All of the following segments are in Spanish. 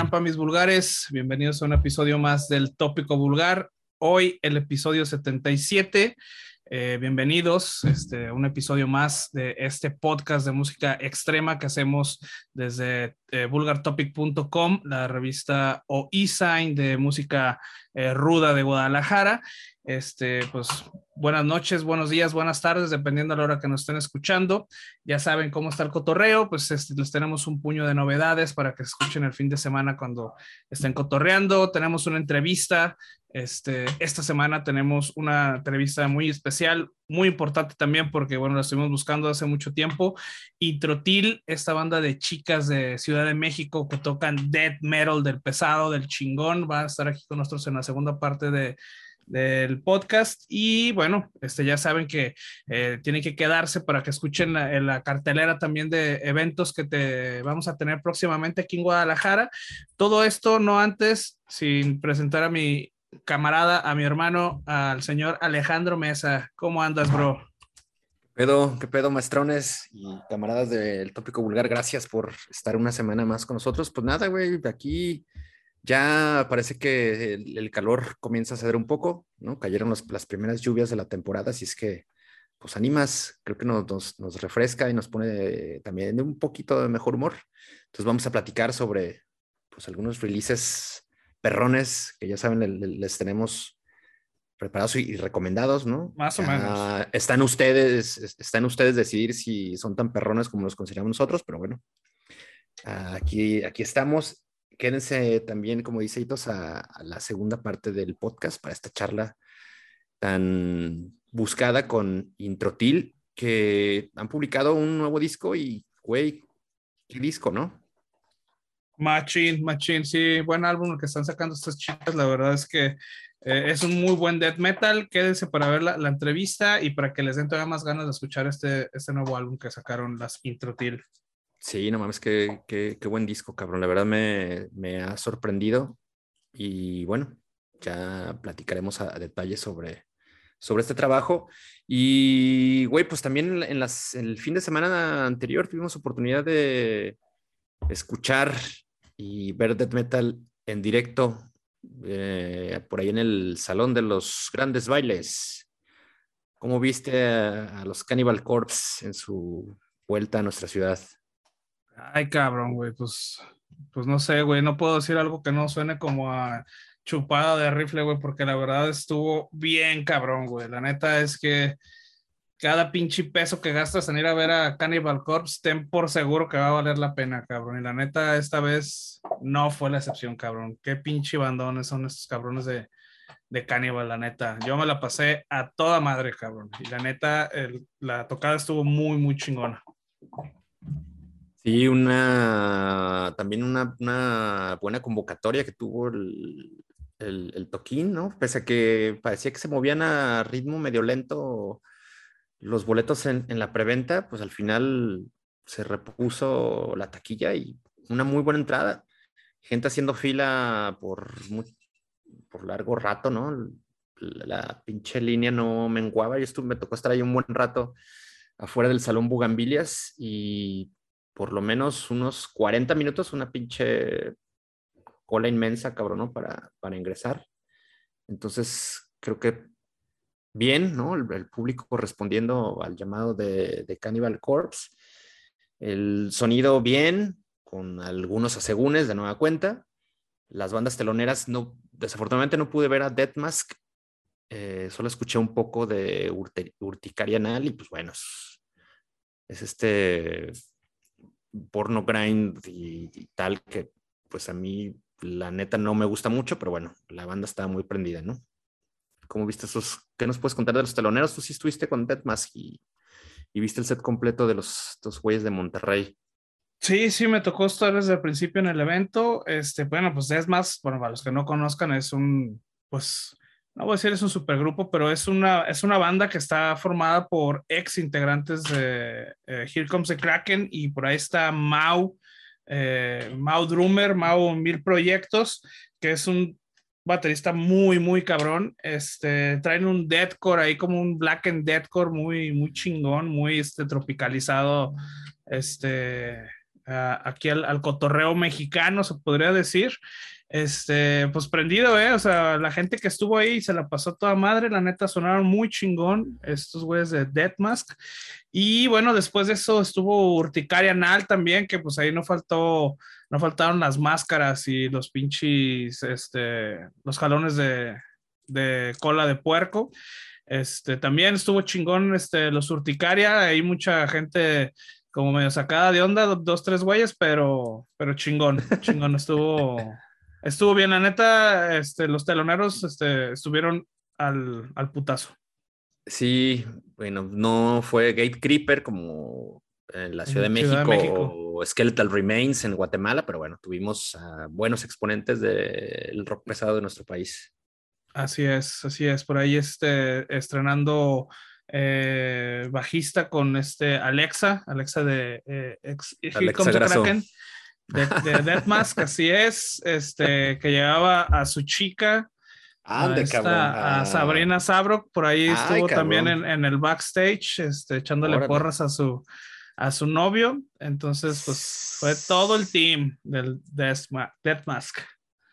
Trampa, mis vulgares. Bienvenidos a un episodio más del Tópico Vulgar. Hoy el episodio 77. Eh, bienvenidos este, un episodio más de este podcast de música extrema que hacemos desde eh, vulgartopic.com, la revista o e-sign de música eh, ruda de Guadalajara. Este, pues buenas noches, buenos días, buenas tardes, dependiendo a la hora que nos estén escuchando. Ya saben cómo está el cotorreo, pues este, les tenemos un puño de novedades para que escuchen el fin de semana cuando estén cotorreando. Tenemos una entrevista. Este, esta semana tenemos una entrevista muy especial, muy importante también porque, bueno, la estuvimos buscando hace mucho tiempo. Y Trotil, esta banda de chicas de Ciudad de México que tocan death metal del pesado, del chingón, va a estar aquí con nosotros en la segunda parte de del podcast. Y bueno, este, ya saben que eh, tienen que quedarse para que escuchen la, la, cartelera también de eventos que te vamos a tener próximamente aquí en Guadalajara. Todo esto no antes, sin presentar a mi camarada, a mi hermano, al señor Alejandro Mesa. ¿Cómo andas, bro? ¿Qué pedo, qué pedo, maestrones y camaradas del tópico vulgar? Gracias por estar una semana más con nosotros. Pues nada, güey, aquí ya parece que el, calor comienza a ceder un poco, ¿no? Cayeron las primeras lluvias de la temporada, así es que, pues animas, creo que nos, nos, refresca y nos pone también de un poquito de mejor humor. Entonces vamos a platicar sobre, pues, algunos releases perrones que ya saben, les, tenemos preparados y, recomendados, ¿no? Más o menos. están ustedes, están ustedes decidir si son tan perrones como los consideramos nosotros, pero bueno, aquí, aquí estamos quédense también, como dice Hitos, a, a, la segunda parte del podcast para esta charla tan buscada con Introtil, que han publicado un nuevo disco y, güey, qué disco, ¿no? Machine, Machine, sí, buen álbum que están sacando estas chicas, la verdad es que eh, es un muy buen death metal, quédense para ver la, la, entrevista y para que les den todavía más ganas de escuchar este, este nuevo álbum que sacaron las Introtil. Sí, no mames, qué, qué, qué, buen disco, cabrón. La verdad me, me, ha sorprendido. Y bueno, ya platicaremos a, a detalle sobre, sobre este trabajo. Y, güey, pues también en las, el fin de semana anterior tuvimos oportunidad de escuchar y ver death metal en directo eh, por ahí en el Salón de los Grandes Bailes. ¿Cómo viste a, los Cannibal Corpse en su vuelta a nuestra ciudad? Ay, cabrón, güey, pues, pues no sé, güey, no puedo decir algo que no suene como a chupada de rifle, güey, porque la verdad estuvo bien cabrón, güey. La neta es que cada pinche peso que gastas en ir a ver a Cannibal Corpse, ten por seguro que va a valer la pena, cabrón. Y la neta, esta vez no fue la excepción, cabrón. Qué pinche bandones son estos cabrones de, de Cannibal, la neta. Yo me la pasé a toda madre, cabrón. Y la neta, la tocada estuvo muy, muy chingona. Sí, una también una, buena convocatoria que tuvo el, el, toquín, ¿no? Pese a que parecía que se movían a ritmo medio lento los boletos en, la preventa, pues al final se repuso la taquilla y una muy buena entrada. Gente haciendo fila por, muy, por largo rato, ¿no? La, pinche línea no menguaba y esto me tocó estar ahí un buen rato afuera del salón Bugambilias y por lo menos unos 40 minutos, una pinche cola inmensa, cabrón, ¿no? Para, para ingresar. Entonces, creo que bien, ¿no? El, público respondiendo al llamado de, Cannibal Corpse. El sonido bien, con algunos asegúnes de nueva cuenta. Las bandas teloneras, no, desafortunadamente no pude ver a Death Mask. Eh, solo escuché un poco de urticaria anal y pues bueno, es, es este porno grind y, y, tal, que pues a mí la neta no me gusta mucho, pero bueno, la banda estaba muy prendida, ¿no? ¿Cómo viste esos? ¿Qué nos puedes contar de los teloneros? Tú sí estuviste con Dead Mask y, y, viste el set completo de los dos güeyes de Monterrey. Sí, sí, me tocó estar desde el principio en el evento. Este, bueno, pues es más, bueno, para los que no conozcan, es un, pues, no voy a decir es un supergrupo, pero es una, es una banda que está formada por ex integrantes de eh, Here Comes the Kraken y por ahí está Mau, eh, Mau Drummer, Mau Mil Proyectos, que es un baterista muy, muy cabrón. Este, traen un deathcore ahí como un black and deathcore muy, muy chingón, muy este, tropicalizado, este, aquí al, cotorreo mexicano, se podría decir. Este, pues prendido, ¿eh? O sea, la gente que estuvo ahí se la pasó toda madre, la neta sonaron muy chingón estos güeyes de Death Mask. Y bueno, después de eso estuvo Urticaria Nal también, que pues ahí no faltó, no faltaron las máscaras y los pinches, este, los jalones de, de cola de puerco. Este, también estuvo chingón este, los Urticaria, hay mucha gente como medio sacada de onda, dos, tres güeyes, pero, pero chingón, chingón, estuvo, estuvo bien, la neta, este, los teloneros este, estuvieron al, al putazo. Sí, bueno, no fue Gate Creeper como en la Ciudad, de, México, o Skeletal Remains en Guatemala, pero bueno, tuvimos buenos exponentes del rock pesado de nuestro país. Así es, así es. Por ahí este, estrenando eh, bajista con este Alexa, Alexa de eh, Alexa Kraken, de, de Death Mask, así es, este, que llevaba a su chica, a, a, Sabrina Sabrok, por ahí estuvo también en, el backstage, este, echándole porras a su, a su novio. Entonces, pues fue todo el team del Death Mask.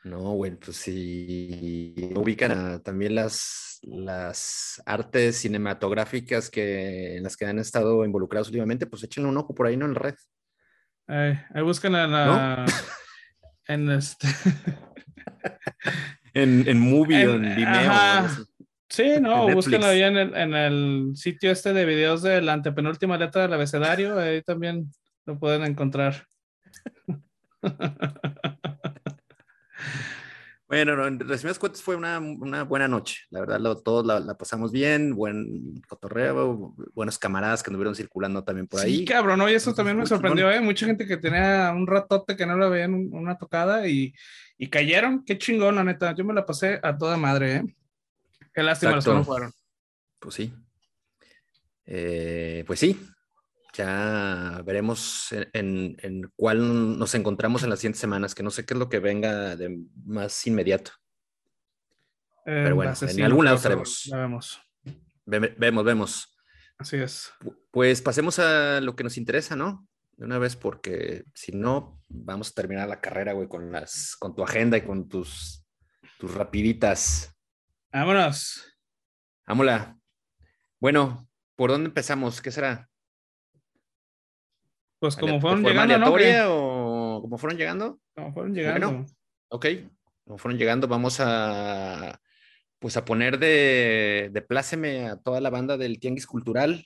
No, bueno, pues si ubican también las, las artes cinematográficas que, en las que han estado involucrados últimamente, pues échenle un ojo por ahí, ¿no? En red. Ahí buscan en la... En este... en, en Movie en, en Vimeo. Sí, no, búsquenlo ahí en el, en el sitio este de videos de la antepenúltima letra del abecedario, ahí también lo pueden encontrar. Bueno, en resumidas cuentas fue una, una, buena noche. La verdad, lo, todos la, pasamos bien, buen cotorreo, buenos camaradas que anduvieron circulando también por ahí. Sí, cabrón, ¿no? y eso también me sorprendió, ¿eh? Mucha gente que tenía un ratote que no la veían una tocada y, y, cayeron. Qué chingón, la neta. Yo me la pasé a toda madre, ¿eh? Qué lástima los que no fueron. Pues sí. Eh, pues sí, ya veremos en, en, cuál nos encontramos en las siguientes semanas, que no sé qué es lo que venga de más inmediato. Eh, Pero bueno, en algún lado estaremos. vemos. vemos, vemos. Así es. Pues pasemos a lo que nos interesa, ¿no? De una vez, porque si no, vamos a terminar la carrera, güey, con, las, con tu agenda y con tus, tus rapiditas. Vámonos. Vámonos. Bueno, ¿por dónde empezamos? ¿Qué será? Pues como fueron llegando, ¿no? o como fueron llegando? Como fueron llegando. ok, como fueron llegando, vamos a pues a poner de, de pláceme a toda la banda del Tianguis Cultural,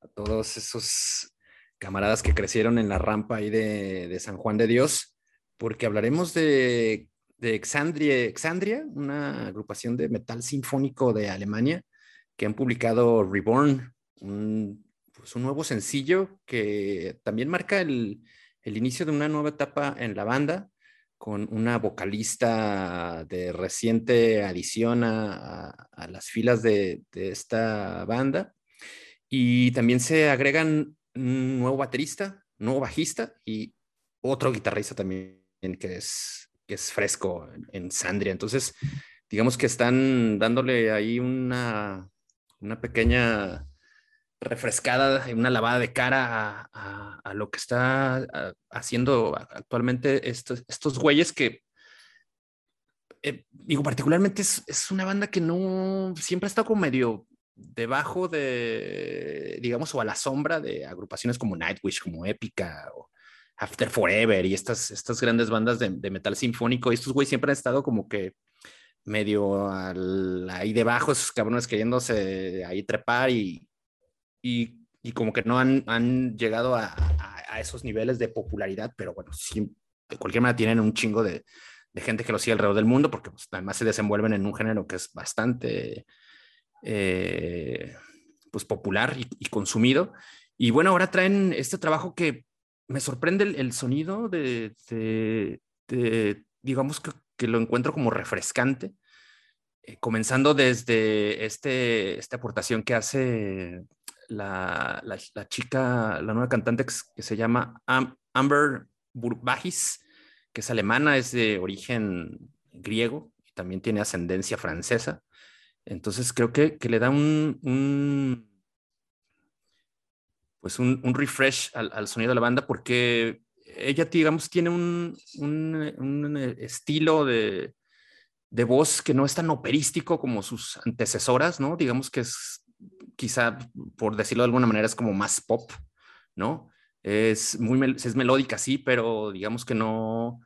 a todos esos camaradas que crecieron en la rampa ahí de, de San Juan de Dios, porque hablaremos de, de Exandria, Exandria, una agrupación de metal sinfónico de Alemania, que han publicado Reborn, un pues, un nuevo sencillo que también marca el, inicio de una nueva etapa en la banda, con una vocalista de reciente adición a, las filas de, esta banda. Y también se agregan un nuevo baterista, nuevo bajista y otro guitarrista también que es, que es fresco en, Sandria. Entonces, digamos que están dándole ahí una, una pequeña refrescada, una lavada de cara a, lo que está haciendo actualmente estos, estos güeyes que, eh, digo, particularmente es, una banda que no, siempre ha estado como medio debajo de, digamos, o a la sombra de agrupaciones como Nightwish, como Épica o After Forever y estas, estas grandes bandas de, metal sinfónico. Estos güeyes siempre han estado como que medio ahí debajo, esos cabrones queriéndose ahí trepar y, y, y como que no han, han llegado a, a, esos niveles de popularidad, pero bueno, de cualquier manera tienen un chingo de, de gente que lo sigue alrededor del mundo, porque pues, además se desenvuelven en un género que es bastante eh, pues popular y, y, consumido. Y bueno, ahora traen este trabajo que me sorprende el, el sonido de, de, de, digamos que, que, lo encuentro como refrescante, eh, comenzando desde este, esta aportación que hace la, la, chica, la nueva cantante que, se llama Amber Burbagis, que es alemana, es de origen griego y también tiene ascendencia francesa. Entonces creo que, que le da un, pues un, un refresh al, al, sonido de la banda porque ella, digamos, tiene un, un, un estilo de, de, voz que no es tan operístico como sus antecesoras, ¿no? Digamos que es quizá, por decirlo de alguna manera, es como más pop, ¿no? Es muy es melódica, sí, pero digamos que no,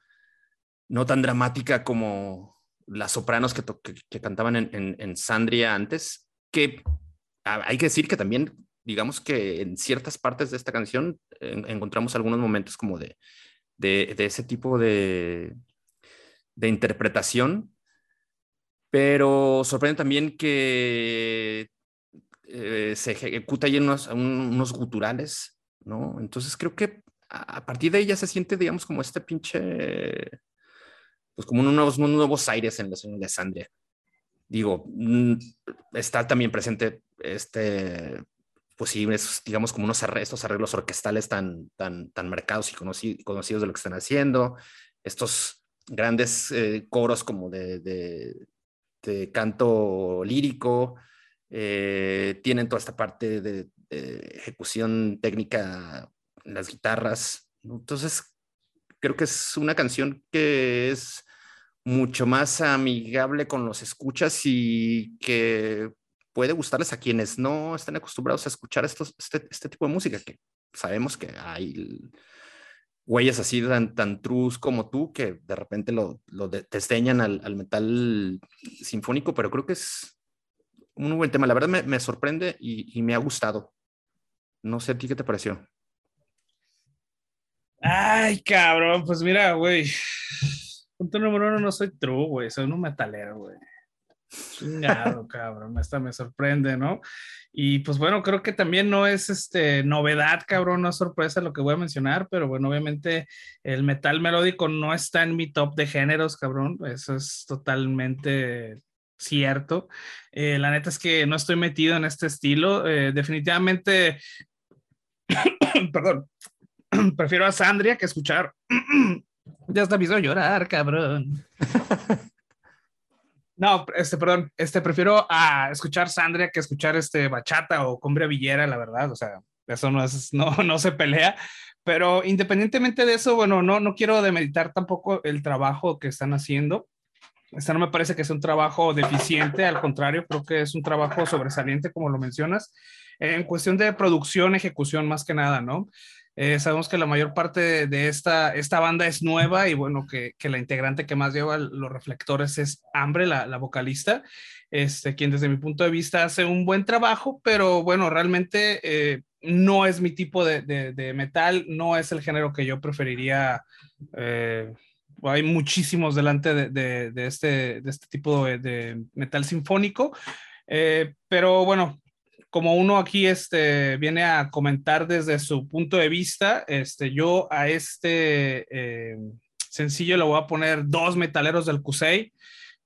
no tan dramática como las sopranos que, que, que cantaban en, en, en, Sandria antes, que hay que decir que también, digamos que en ciertas partes de esta canción en, encontramos algunos momentos como de, de, de ese tipo de, de, interpretación, pero sorprende también que eh, se ejecuta ahí unos, unos guturales, ¿no? Entonces creo que a partir de ella se siente, digamos, como este pinche pues como unos unos nuevos aires en la zona de Sandria. Digo, mm, está también presente este, pues sí, digamos como unos arreglos, estos arreglos orquestales tan, tan, tan marcados y conocidos de lo que están haciendo, estos grandes eh, coros como de, de, de, canto lírico, eh, tienen toda esta parte de, de, ejecución técnica las guitarras. Entonces, creo que es una canción que es mucho más amigable con los escuchas y que puede gustarles a quienes no están acostumbrados a escuchar estos, este, este tipo de música, que sabemos que hay güeyes así tan, tan trus como tú que de repente lo, lo desdeñan al, al, metal sinfónico, pero creo que es un buen tema. La verdad me, me sorprende y, y, me ha gustado. No sé a ti qué te pareció. Ay, cabrón, pues mira, güey. Punto número uno, no soy true, güey. Soy un metalero, güey. Chingado, cabrón. Esta me sorprende, ¿no? Y pues bueno, creo que también no es este novedad, cabrón, no es sorpresa lo que voy a mencionar, pero bueno, obviamente el metal melódico no está en mi top de géneros, cabrón. Eso es totalmente cierto. Eh, la neta es que no estoy metido en este estilo. Eh, definitivamente, perdón, prefiero a Sandria que escuchar. ya está me hizo llorar, cabrón. no, este, perdón, este, prefiero a escuchar Sandria que escuchar este bachata o cumbia villera, la verdad. O sea, eso no es, no, no se pelea. Pero independientemente de eso, bueno, no, no quiero demeditar tampoco el trabajo que están haciendo. Esta no me parece que sea un trabajo deficiente, al contrario, creo que es un trabajo sobresaliente, como lo mencionas, en cuestión de producción, ejecución, más que nada, ¿no? Eh, sabemos que la mayor parte de esta, esta banda es nueva y bueno, que, la integrante que más lleva los reflectores es Hambre, la, vocalista, este, quien desde mi punto de vista hace un buen trabajo, pero bueno, realmente eh, no es mi tipo de, metal, no es el género que yo preferiría. Eh, hay muchísimos delante de, este, este, tipo de, metal sinfónico, eh, pero bueno, como uno aquí este, viene a comentar desde su punto de vista, este, yo a este eh, sencillo le voy a poner dos metaleros del Cusey.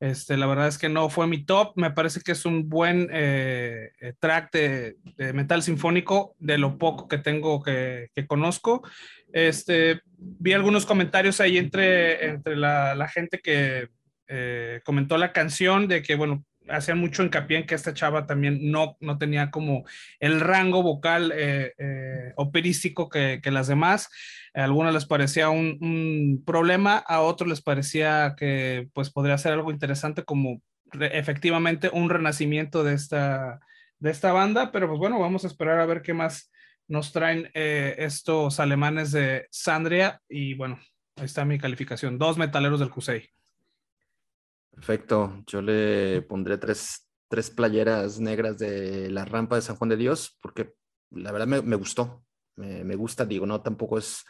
Este, la verdad es que no fue mi top. Me parece que es un buen eh, track de, metal sinfónico de lo poco que tengo que conozco. Este, vi algunos comentarios ahí entre, entre la, gente que eh, comentó la canción de que, bueno, hacían mucho hincapié en que esta chava también no, no tenía como el rango vocal eh, eh, operístico que, que, las demás. A algunos les parecía un, un, problema, a otros les parecía que pues podría ser algo interesante como efectivamente un renacimiento de esta, de esta banda, pero pues bueno, vamos a esperar a ver qué más nos traen eh, estos alemanes de Sandria y bueno, ahí está mi calificación, dos metaleros del Cusey. Perfecto. Yo le pondré tres, tres, playeras negras de la rampa de San Juan de Dios, porque la verdad me, gustó. Me, me, gusta, digo, no, tampoco es,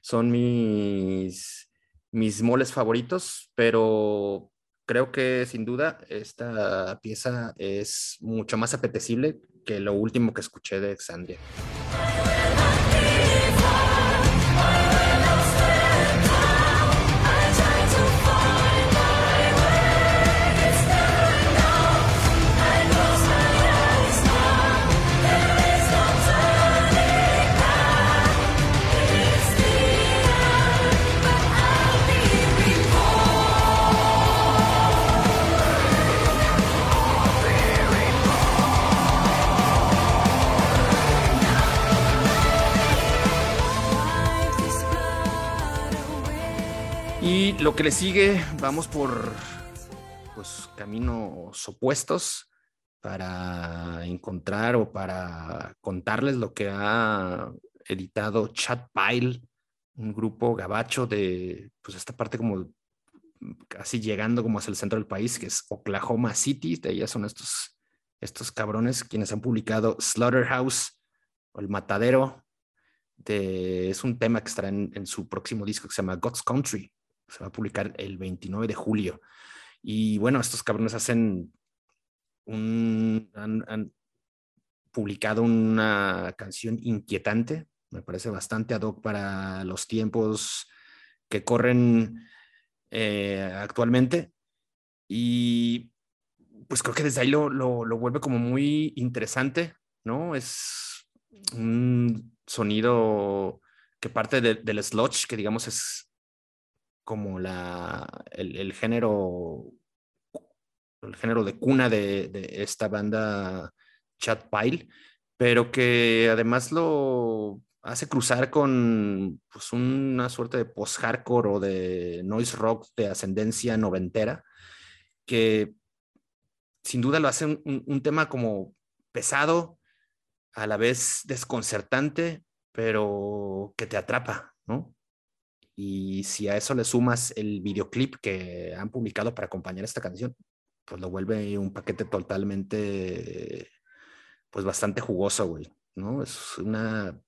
son mis, mis moles favoritos, pero creo que sin duda esta pieza es mucho más apetecible que lo último que escuché de Exandria. Lo que le sigue, vamos por pues, caminos opuestos para encontrar o para contarles lo que ha editado Chat Pile, un grupo gabacho de pues esta parte como casi llegando como hacia el centro del país, que es Oklahoma City, de allá son estos, estos cabrones quienes han publicado Slaughterhouse o El Matadero, de, es un tema que estará en, en su próximo disco que se llama God's Country, se va a publicar el 29 de julio. Y bueno, estos cabrones hacen un, han, publicado una canción inquietante, me parece bastante ad hoc para los tiempos que corren eh, actualmente. Y pues creo que desde ahí lo, lo, lo, vuelve como muy interesante, ¿no? Es un sonido que parte de, del sludge, que digamos es como la, el, género el género de cuna de, esta banda Chat Pile, pero que además lo hace cruzar con pues, una suerte de post-hardcore o de noise rock de ascendencia noventera, que sin duda lo hace un, un tema como pesado, a la vez desconcertante, pero que te atrapa, ¿no? Y si a eso le sumas el videoclip que han publicado para acompañar esta canción, pues lo vuelve un paquete totalmente, pues bastante jugoso, güey, ¿no? Es una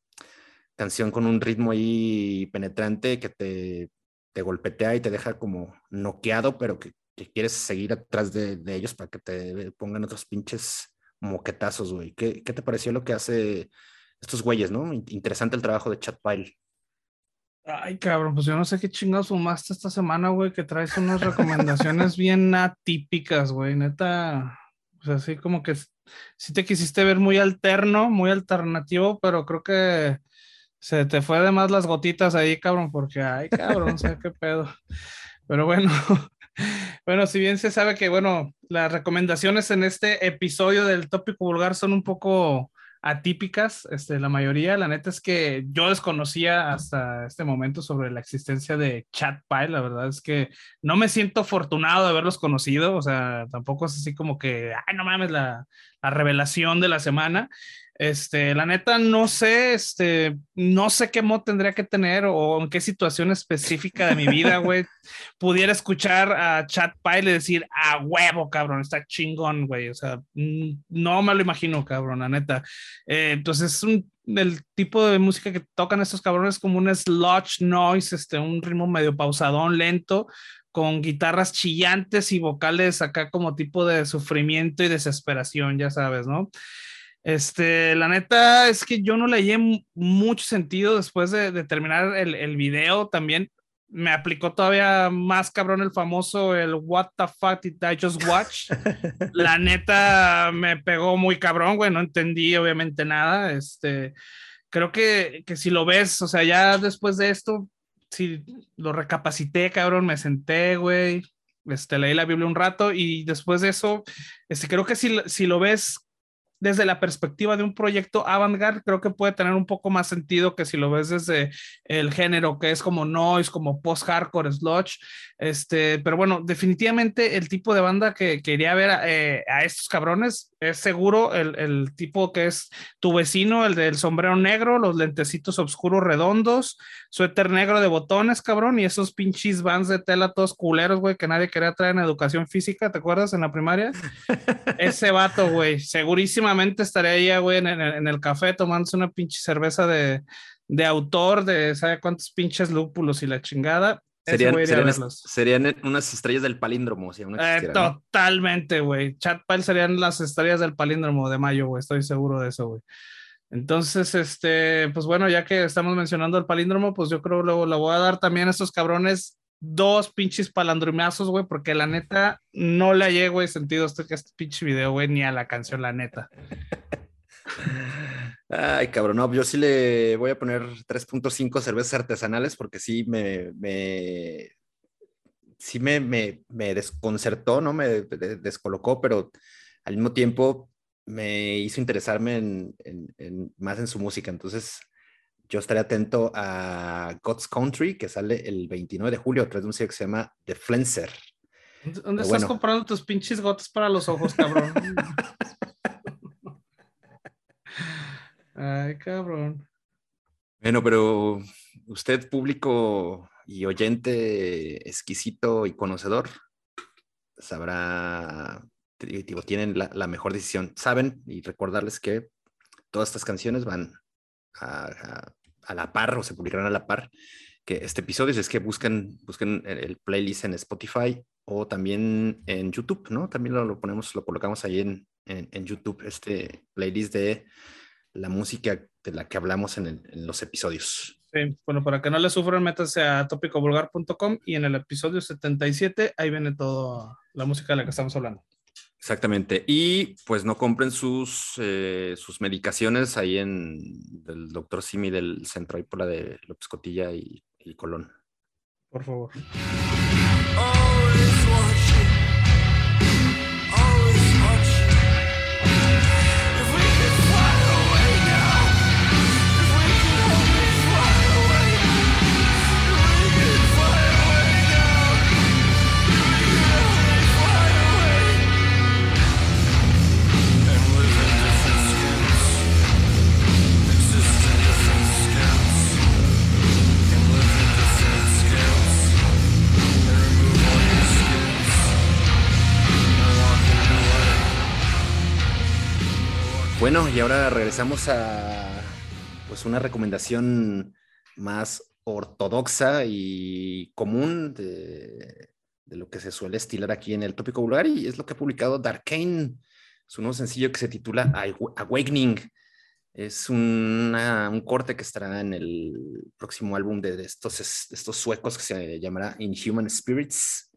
canción con un ritmo ahí penetrante que te, te golpetea y te deja como noqueado, pero que, que quieres seguir atrás de, de, ellos para que te pongan otros pinches moquetazos, güey. ¿Qué, ¿Qué, te pareció lo que hace estos güeyes, no? Interesante el trabajo de Chat Pile. Ay, cabrón, pues yo no sé qué chingados fumaste esta semana, güey, que traes unas recomendaciones bien atípicas, güey, neta. O sea, así como que sí te quisiste ver muy alterno, muy alternativo, pero creo que se te fue de más las gotitas ahí, cabrón, porque, ay, cabrón, o sea, qué pedo. Pero bueno, bueno, si bien se sabe que, bueno, las recomendaciones en este episodio del tópico vulgar son un poco atípicas, este, la mayoría. La neta es que yo desconocía hasta este momento sobre la existencia de ChatPile. La verdad es que no me siento afortunado de haberlos conocido. O sea, tampoco es así como que, ay, no mames, la, la revelación de la semana. Este, la neta, no sé, este, no sé qué mod tendría que tener o en qué situación específica de mi vida, güey, pudiera escuchar a Chat Pile y decir, a huevo, cabrón, está chingón, güey. O sea, mm, no me lo imagino, cabrón, la neta. Eh, entonces, es un, el tipo de música que tocan estos cabrones como un sludge noise, este, un ritmo medio pausadón, lento, con guitarras chillantes y vocales acá como tipo de sufrimiento y desesperación, ya sabes, ¿no? Este, la neta es que yo no le hallé mucho sentido después de, terminar el, el, video también. Me aplicó todavía más cabrón el famoso el What the fuck did I just watch. la neta me pegó muy cabrón, güey, no entendí obviamente nada. Este, creo que, que si lo ves, o sea, ya después de esto, si lo recapacité, cabrón, me senté, güey, este, leí la Biblia un rato y después de eso, este, creo que si, si lo ves desde la perspectiva de un proyecto avant-garde, creo que puede tener un poco más sentido que si lo ves desde el género que es como noise, como post-hardcore, sludge. Este, pero bueno, definitivamente el tipo de banda que quería ver eh, a estos cabrones es seguro el, el, tipo que es tu vecino, el del sombrero negro, los lentecitos oscuros redondos, suéter negro de botones, cabrón, y esos pinches vans de tela todos culeros, güey, que nadie quería traer en educación física, ¿te acuerdas? En la primaria. Ese vato, güey, segurísimamente estaría ahí, güey, en, en, en, el café tomándose una pinche cerveza de, de autor, de sabe cuántos pinches lúpulos y la chingada, Serían, serían, serían, unas estrellas del palíndromo. Si eh, totalmente, güey. Chatpile serían las estrellas del palíndromo de mayo, güey. Estoy seguro de eso, güey. Entonces, este, pues bueno, ya que estamos mencionando el palíndromo, pues yo creo que le voy a dar también a estos cabrones dos pinches palandrumazos, güey, porque la neta no le hallé, güey, sentido este, este pinche video, güey, ni a la canción, la neta. Ay, cabrón, no, yo sí le voy a poner 3.5 cervezas artesanales porque sí me, me sí me, me, me, desconcertó, ¿no? Me descolocó, pero al mismo tiempo me hizo interesarme en, en, en, más en su música. Entonces, yo estaré atento a God's Country, que sale el 29 de julio, a través de un sitio que se llama The Flenser. ¿Dónde estás comprando tus pinches gotas para los ojos, cabrón? Ay, cabrón. Bueno, pero usted, público y oyente exquisito y conocedor, sabrá, digo, tienen la, mejor decisión. Saben y recordarles que todas estas canciones van a, la par o se publicarán a la par que este episodio. es que busquen, busquen el, playlist en Spotify o también en YouTube, ¿no? También lo, ponemos, lo colocamos ahí en, en, YouTube, este playlist de la música de la que hablamos en, los episodios. Sí, bueno, para que no le sufran, métanse a topicovulgar.com y en el episodio 77 ahí viene toda la música de la que estamos hablando. Exactamente. Y pues no compren sus, eh, sus medicaciones ahí en el doctor Simi del centro, ahí por la de López Cotilla y, y Colón. Por favor. Bueno, y ahora regresamos a pues una recomendación más ortodoxa y común de, lo que se suele estilar aquí en el tópico vulgar y es lo que ha publicado Darkane, su nuevo sencillo que se titula Awakening. Es un corte que estará en el próximo álbum de, estos, estos suecos que se llamará Inhuman Spirits,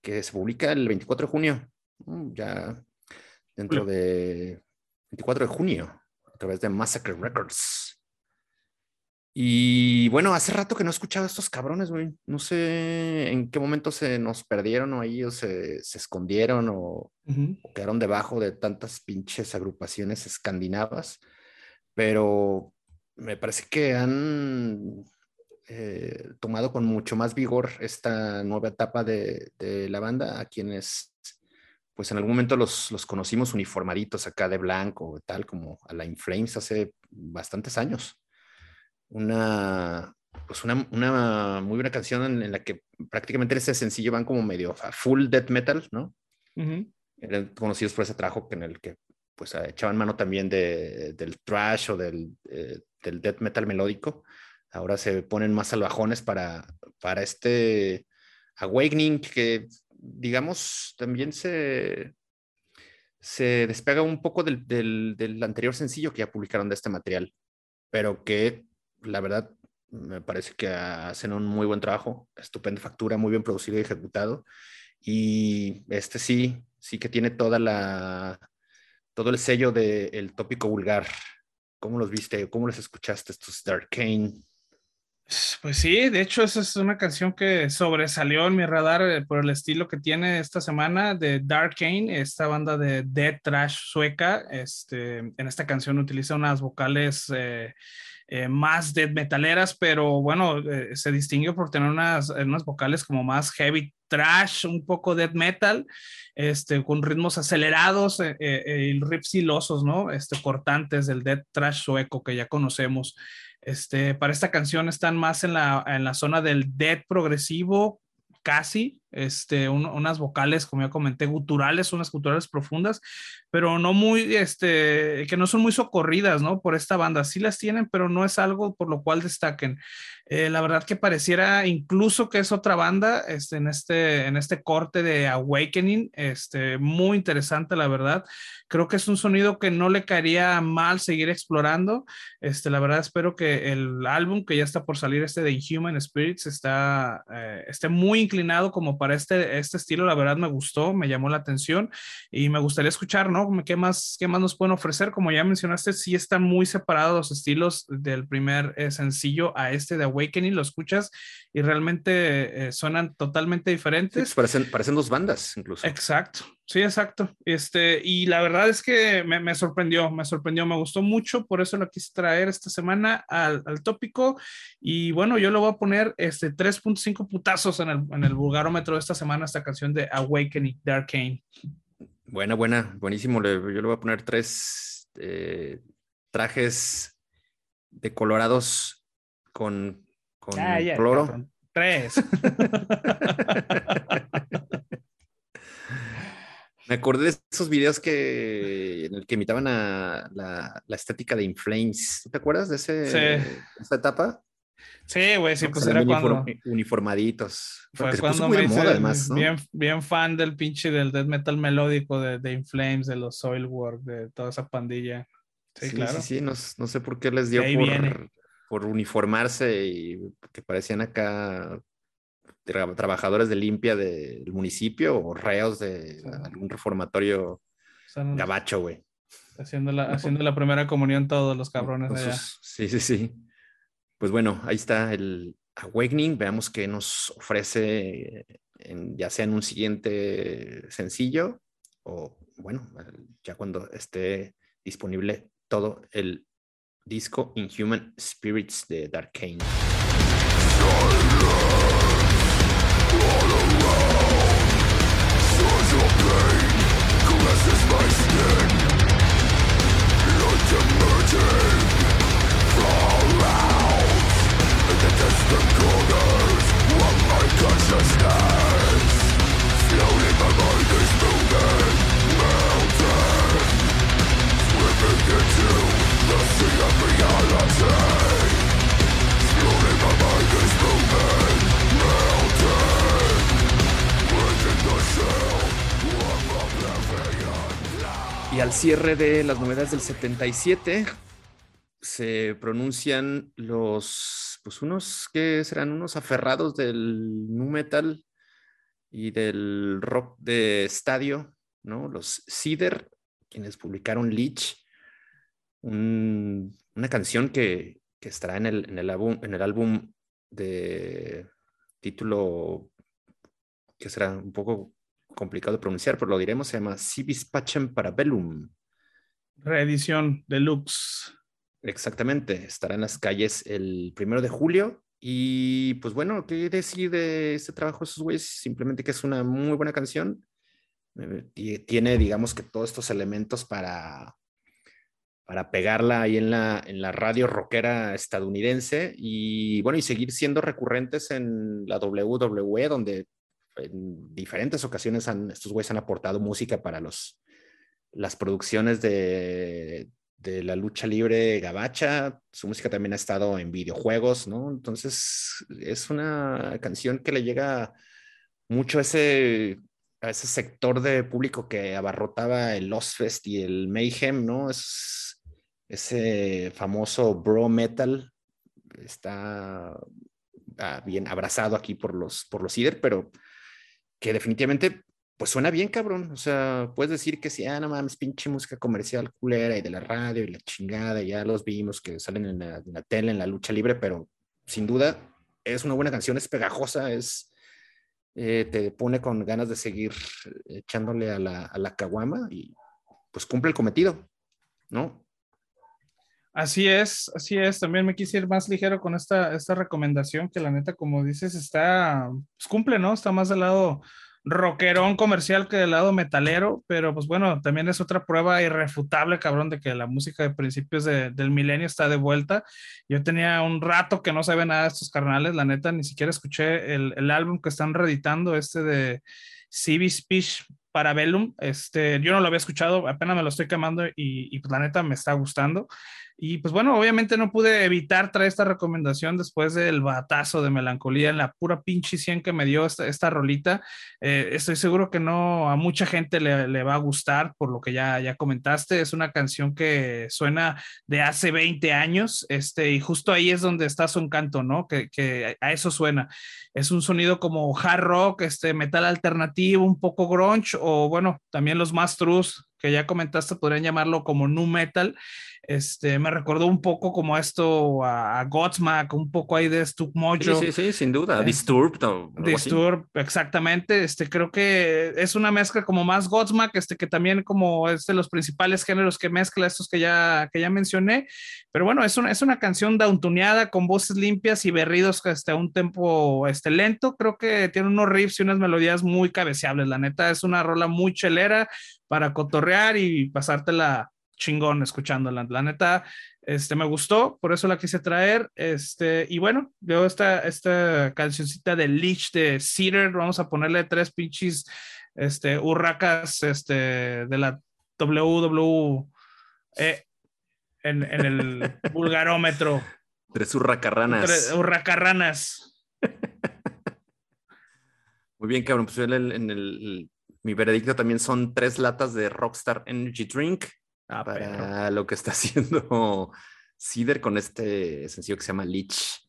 que se publica el 24 de junio, ya dentro de 24 de junio, a través de Massacre Records. Y bueno, hace rato que no he escuchado a estos cabrones, güey. No sé en qué momento se nos perdieron o ahí o se, escondieron o, quedaron debajo de tantas pinches agrupaciones escandinavas, pero me parece que han eh, tomado con mucho más vigor esta nueva etapa de, de la banda, a quienes pues en algún momento los, los conocimos uniformaditos acá de blanco, tal como a la Inflames hace bastantes años. Una, pues una, una muy buena canción en, la que prácticamente ese sencillo van como medio a full death metal, ¿no? Eran conocidos por ese trabajo en el que pues echaban mano también de, del trash o del, eh, del death metal melódico. Ahora se ponen más salvajones para, para este Awakening que digamos, también se, se despega un poco del, del, anterior sencillo que ya publicaron de este material, pero que la verdad me parece que hacen un muy buen trabajo, estupenda factura, muy bien producido y ejecutado. Y este sí, sí que tiene toda la, todo el sello del tópico vulgar. ¿Cómo los viste? ¿Cómo les escuchaste estos Darkane? Pues sí, de hecho esa es una canción que sobresalió en mi radar eh, por el estilo que tiene esta semana de Dark Kane, esta banda de death trash sueca. Este, en esta canción utiliza unas vocales eh, eh, más death metaleras, pero bueno, se distingue por tener unas, unas vocales como más heavy trash, un poco death metal, este, con ritmos acelerados y riffs hilosos, ¿no? Este, cortantes del death trash sueco que ya conocemos. Este, para esta canción están más en la, en la zona del dead progresivo, casi, este, unas vocales, como ya comenté, guturales, unas guturales profundas, pero no muy, este, que no son muy socorridas, ¿no? Por esta banda. Sí las tienen, pero no es algo por lo cual destaquen. Eh, la verdad que pareciera incluso que es otra banda, este, en este, en este corte de Awakening, este, muy interesante, la verdad. Creo que es un sonido que no le caería mal seguir explorando. Este, la verdad espero que el álbum que ya está por salir, este de Inhuman Spirits, está, eh, esté muy inclinado como para este, este estilo, la verdad me gustó, me llamó la atención y me gustaría escuchar, ¿no? ¿Qué más, qué más nos pueden ofrecer? Como ya mencionaste, sí están muy separados los estilos del primer eh, sencillo a este de Awakening, lo escuchas y realmente eh, suenan totalmente diferentes. parecen, parecen dos bandas incluso. Exacto. Sí, exacto. Este, y la verdad es que me, sorprendió, me sorprendió, me gustó mucho, por eso lo quise traer esta semana al, tópico. Y bueno, yo le voy a poner este 3.5 putazos en el, en el vulgarómetro de esta semana, esta canción de Awakening de Arcane. Buena, buena, buenísimo. yo le voy a poner tres eh, trajes decolorados con, con ah, cloro. Tres. Me acordé de esos videos que, en el que imitaban a la, estética de Inflames. ¿Te acuerdas de ese, esa etapa? Sí, güey, sí, pues era cuando... Uniformaditos. Fue cuando me hice además, bien, bien fan del pinche del death metal melódico de, de Inflames, de los Soilwork, de toda esa pandilla. Sí, claro. Sí, sí, no, no, sé por qué les dio por, por uniformarse y que parecían acá trabajadores de limpia del municipio o reos de algún reformatorio gabacho, güey. Haciendo la, haciendo la primera comunión todos los cabrones allá. Sí, sí, sí. Pues bueno, ahí está el Awakening. Veamos qué nos ofrece, ya sea en un siguiente sencillo o, bueno, ya cuando esté disponible todo el disco Inhuman Spirits de Darkane. Y al cierre de las novedades del 77 se pronuncian los, pues unos que serán unos aferrados del nu metal y del rock de estadio, ¿no? Los Cider, quienes publicaron Leech, una canción que, estará en el, en el, álbum, en el álbum de título que será un poco complicado de pronunciar, pero lo diremos, se llama Civis Pacem Parabellum. Reedición deluxe. Exactamente, estará en las calles el primero de julio. Y pues bueno, ¿qué decir de este trabajo de esos güeyes? Simplemente que es una muy buena canción. Eh, tiene, digamos que todos estos elementos para, para pegarla ahí en la, en la radio rockera estadounidense y bueno, y seguir siendo recurrentes en la WWE, donde en diferentes ocasiones han, estos güeyes han aportado música para los, las producciones de, de la lucha libre gabacha. Su música también ha estado en videojuegos, ¿no? Entonces es una canción que le llega mucho a ese, a ese sector de público que abarrotaba el Lost Fest y el Mayhem, ¿no? Es, ese famoso bro metal está ah, bien abrazado aquí por los, por los cider, pero que definitivamente pues suena bien, cabrón. O sea, puedes decir que si, ah, no mames, pinche música comercial culera y de la radio y la chingada, ya los vimos que salen en la, tele, en la lucha libre, pero sin duda es una buena canción, es pegajosa, es, eh, te pone con ganas de seguir echándole a la, a la caguama y pues cumple el cometido, ¿no? Así es, así es. También me quise ir más ligero con esta, esta recomendación que la neta, como dices, está, pues cumple, ¿no? Está más del lado rockerón comercial que del lado metalero, pero pues bueno, también es otra prueba irrefutable, cabrón, de que la música de principios del milenio está de vuelta. Yo tenía un rato que no sabía nada de estos carnales, la neta, ni siquiera escuché el, el álbum que están reeditando, este de CB Speech Parabellum. Este, yo no lo había escuchado, apenas me lo estoy quemando y, y pues la neta me está gustando. Y pues bueno, obviamente no pude evitar traer esta recomendación después del batazo de melancolía en la pura pinche 100 que me dio esta, esta rolita. Eh, estoy seguro que no a mucha gente le, le, va a gustar por lo que ya, ya comentaste. Es una canción que suena de hace 20 años este, y justo ahí es donde está su encanto, ¿no? Que, que a eso suena. Es un sonido como hard rock, este, metal alternativo, un poco grunge o bueno, también los más trus que ya comentaste podrían llamarlo como nu metal. Este, me recordó un poco como esto a, Godsmack, un poco ahí de Stuck Mojo. Sí, sí, sí, sin duda. Eh, Disturbed. Disturbed, exactamente. Este, creo que es una mezcla como más Godsmack, este, que también como es de los principales géneros que mezcla estos que ya, que ya mencioné. Pero bueno, es una, es una canción downtuneada con voces limpias y berridos este, a un tempo este, lento. Creo que tiene unos riffs y unas melodías muy cabeceables. La neta, es una rola muy chelera para cotorrear y pasártela chingón escuchándola. La neta, este, me gustó, por eso la quise traer. Este, y bueno, veo esta, esta cancioncita de Leech de Cedar, vamos a ponerle tres pinches este, hurracas este, de la WWE en, en el vulgarómetro. Tres hurracarranas. Tres hurracarranas. Muy bien, cabrón. Pues en el, mi veredicto también son tres latas de Rockstar Energy Drink Ah, para lo que está haciendo Cider con este sencillo que se llama Leech.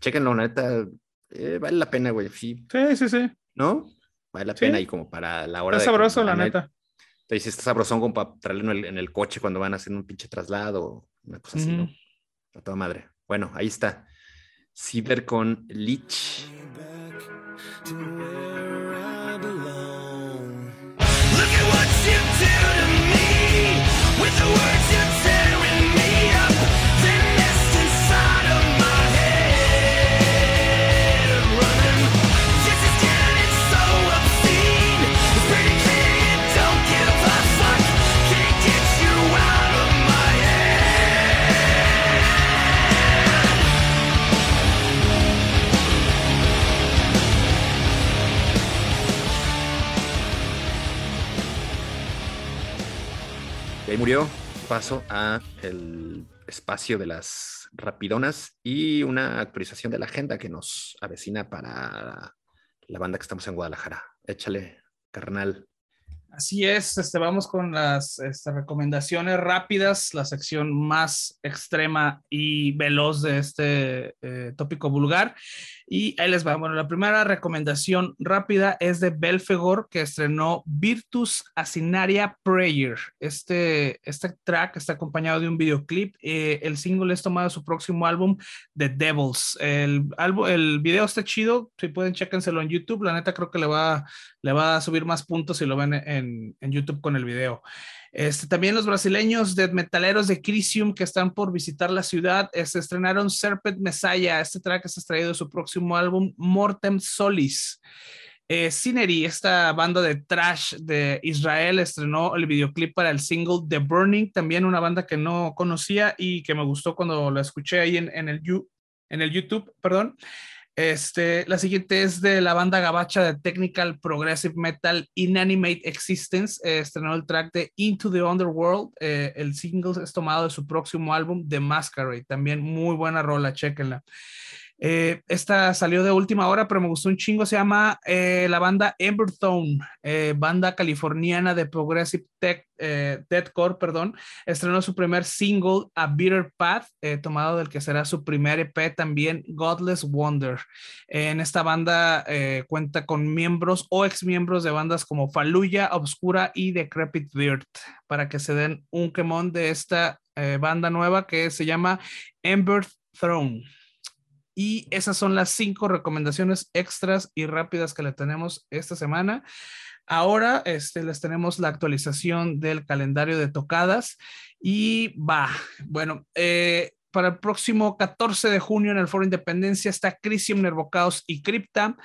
Chequenlo, neta, eh, vale la pena, güey. Sí. sí, sí, ¿No? Vale la pena y como para la hora está sabroso, la neta. Te dice, está sabrosón como para traerlo en el, coche cuando van a hacer un pinche traslado, una cosa así, ¿no? A toda madre. Bueno, ahí está. Cider con Leech. with the words you say. Paso a el espacio de las rapidonas y una actualización de la agenda que nos avecina para la banda que estamos en Guadalajara. Échale, carnal. Así es, este, vamos con las este, recomendaciones rápidas, la sección más extrema y veloz de este eh, tópico vulgar. Y ahí les va. Bueno, la primera recomendación rápida es de Belfegor, que estrenó Virtus Asinaria Prayer. Este, este track está acompañado de un videoclip. Eh, el single es tomado de su próximo álbum, The Devils. El, álbum, el video está chido. Si pueden, chéquenselo en YouTube. La neta, creo que le va, le va a subir más puntos si lo ven en, en YouTube con el video. Este, también los brasileños de metaleros de Crisium que están por visitar la ciudad este, estrenaron Serpent Messiah. Este track es extraído de su próximo álbum Mortem Solis. Eh, Cinery, esta banda de trash de Israel, estrenó el videoclip para el single The Burning, también una banda que no conocía y que me gustó cuando la escuché ahí en, en el, en el YouTube, perdón. Este, la siguiente es de la banda gabacha de Technical Progressive Metal Inanimate Existence. Eh, estrenó el track de Into the Underworld. Eh, el single es tomado de su próximo álbum, The Masquerade. También muy buena rola, chequenla. Eh, esta salió de última hora, pero me gustó un chingo. Se llama eh, la banda Embertone, eh, banda californiana de Progressive Tech, Deathcore, perdón. Estrenó su primer single, A Bitter Path, tomado del que será su primer EP también, Godless Wonder. en esta banda cuenta con miembros o ex miembros de bandas como Fallujah, Obscura y Decrepit Beard, para que se den un quemón de esta banda nueva que se llama Ember Throne. Y esas son las cinco recomendaciones extras y rápidas que le tenemos esta semana. Ahora este, les tenemos la actualización del calendario de tocadas y va, bueno, eh, para el próximo 14 de junio en el Foro Independencia está Crisium, Nervocaos y Crypta.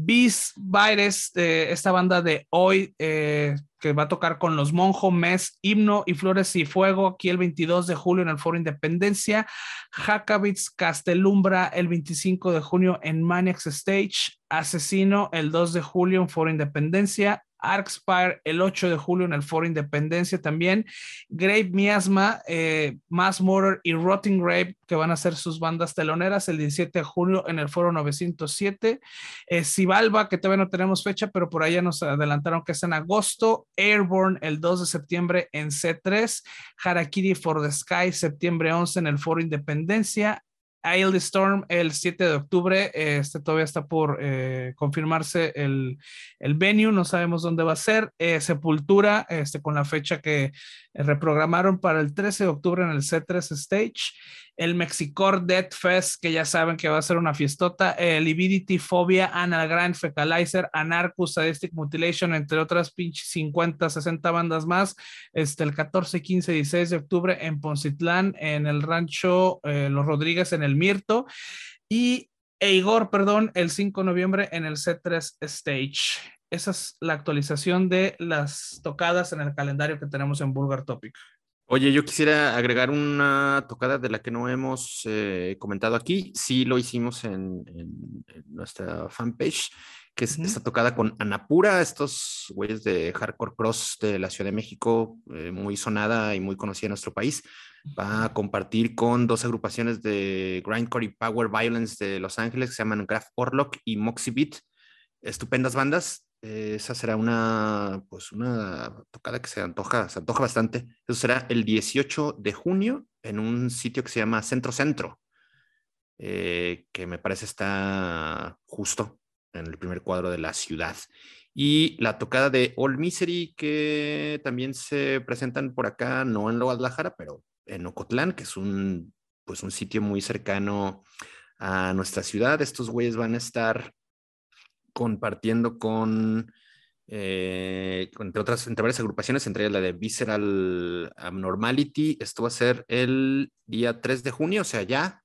Beast Virus, esta banda de hoy, eh, que va a tocar con los Monjo, Mes, Himno y Flores y Fuego, aquí el 22 de julio en el Foro Independencia. Jacobitz Castelumbra el 25 de junio en Maniacs Stage. Asesino el 2 de julio en Foro Independencia. Arkspire el 8 de julio en el Foro Independencia también. Grave Miasma, eh, Mass Murder y Rotting Grave, que van a ser sus bandas teloneras el 17 de julio en el Foro 907. Eh, Cibalba, que todavía no tenemos fecha, pero por ya nos adelantaron que es en agosto. Airborne el 2 de septiembre en C3. Harakiri for the Sky, septiembre 11 en el Foro Independencia. Isle Storm el 7 de octubre. Este todavía está por eh, confirmarse el, el, venue, no sabemos dónde va a ser. Eh, Sepultura, este, con la fecha que reprogramaron para el 13 de octubre en el C3 Stage el Mexicor Death Fest, que ya saben que va a ser una fiestota, el Lividity Phobia, Analgrind, Fecalizer, Anarchus, Sadistic Mutilation, entre otras pinches 50, 60 bandas más, este, el 14, 15, 16 de octubre en Poncitlán, en el rancho eh, Los Rodríguez, en el Mirto, y Igor, perdón, el 5 de noviembre en el C3 Stage. Esa es la actualización de las tocadas en el calendario que tenemos en Bulgar Topic. Oye, yo quisiera agregar una tocada de la que no hemos eh, comentado aquí. Sí lo hicimos en, nuestra fanpage, que es esta tocada con Anapura, estos güeyes de hardcore cross de la Ciudad de México, eh, muy sonada y muy conocida en nuestro país. Va a compartir con dos agrupaciones de grindcore y power violence de Los Ángeles que se llaman Graph Orlock y Moxie Beat. Estupendas bandas esa será una, pues una tocada que se antoja, se antoja bastante. Eso será el 18 de junio en un sitio que se llama Centro Centro, eh, que me parece está justo en el primer cuadro de la ciudad. Y la tocada de All Misery, que también se presentan por acá, no en Guadalajara, pero en Ocotlán, que es un, pues un sitio muy cercano a nuestra ciudad. Estos güeyes van a estar compartiendo con, eh, entre otras, entre varias agrupaciones, entre ellas la de Visceral Abnormality. Esto va a ser el día 3 de junio, o sea, ya,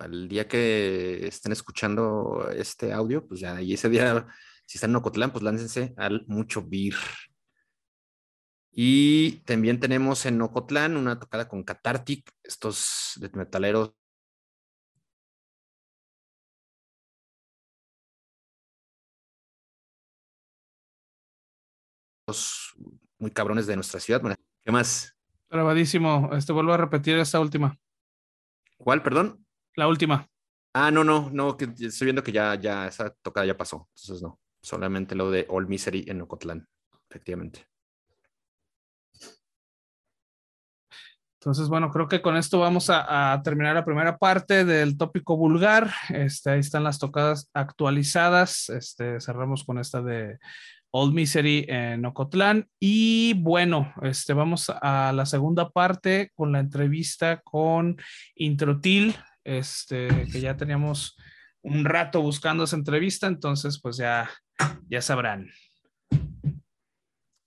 al día que estén escuchando este audio, pues ya, y ese día, si están en Ocotlán, pues láncense al Mucho Beer. Y también tenemos en Ocotlán una tocada con Cathartic, estos metaleros muy cabrones de nuestra ciudad. ¿Qué más? Grabadísimo. Este vuelvo a repetir esta última. ¿Cuál, perdón? La última. Ah, no, no, no, que estoy viendo que ya, ya esa tocada ya pasó. Entonces no. Solamente lo de All Misery en Ocotlán, efectivamente. Entonces, bueno, creo que con esto vamos a, a, terminar la primera parte del tópico vulgar. Este, ahí están las tocadas actualizadas. Este, cerramos con esta de Old Misery en Ocotlán. Y bueno, este, vamos a la segunda parte con la entrevista con Introtil, este, que ya teníamos un rato buscando esa entrevista, entonces pues ya, ya sabrán.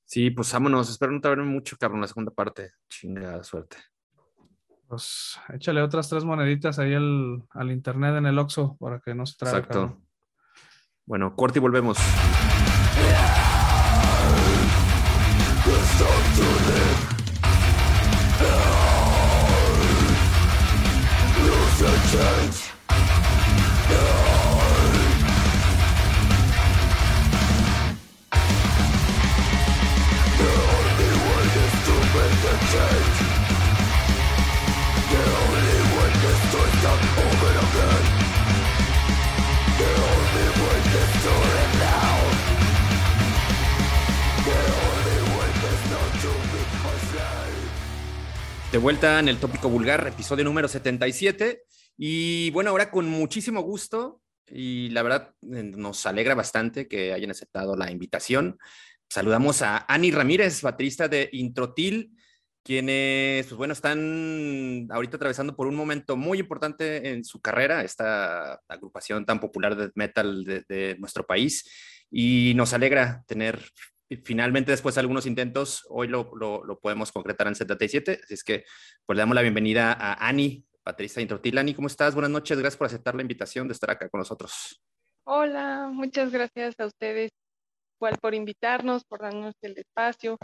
Sí, pues vámonos. Espero no te mucho, cabrón, la segunda parte. Chingada suerte. Pues échale otras tres moneditas ahí al, al internet en el Oxxo para que no se trabe. Exacto. Bueno, corte y volvemos. De vuelta en el tópico vulgar, episodio número 77. Y bueno, ahora con muchísimo gusto y la verdad eh, nos alegra bastante que hayan aceptado la invitación. Saludamos a Ani Ramírez, baterista de Introtil, quienes, pues bueno, están ahorita atravesando por un momento muy importante en su carrera, esta agrupación tan popular de metal de, nuestro país. Y nos alegra tener finalmente después de algunos intentos, hoy lo, lo, podemos concretar en 77. Así es que pues le damos la bienvenida a Ani, de Introtil. Ani, ¿cómo estás? Buenas noches, gracias por aceptar la invitación de estar acá con nosotros. Hola, muchas gracias a ustedes igual por invitarnos, por darnos el espacio,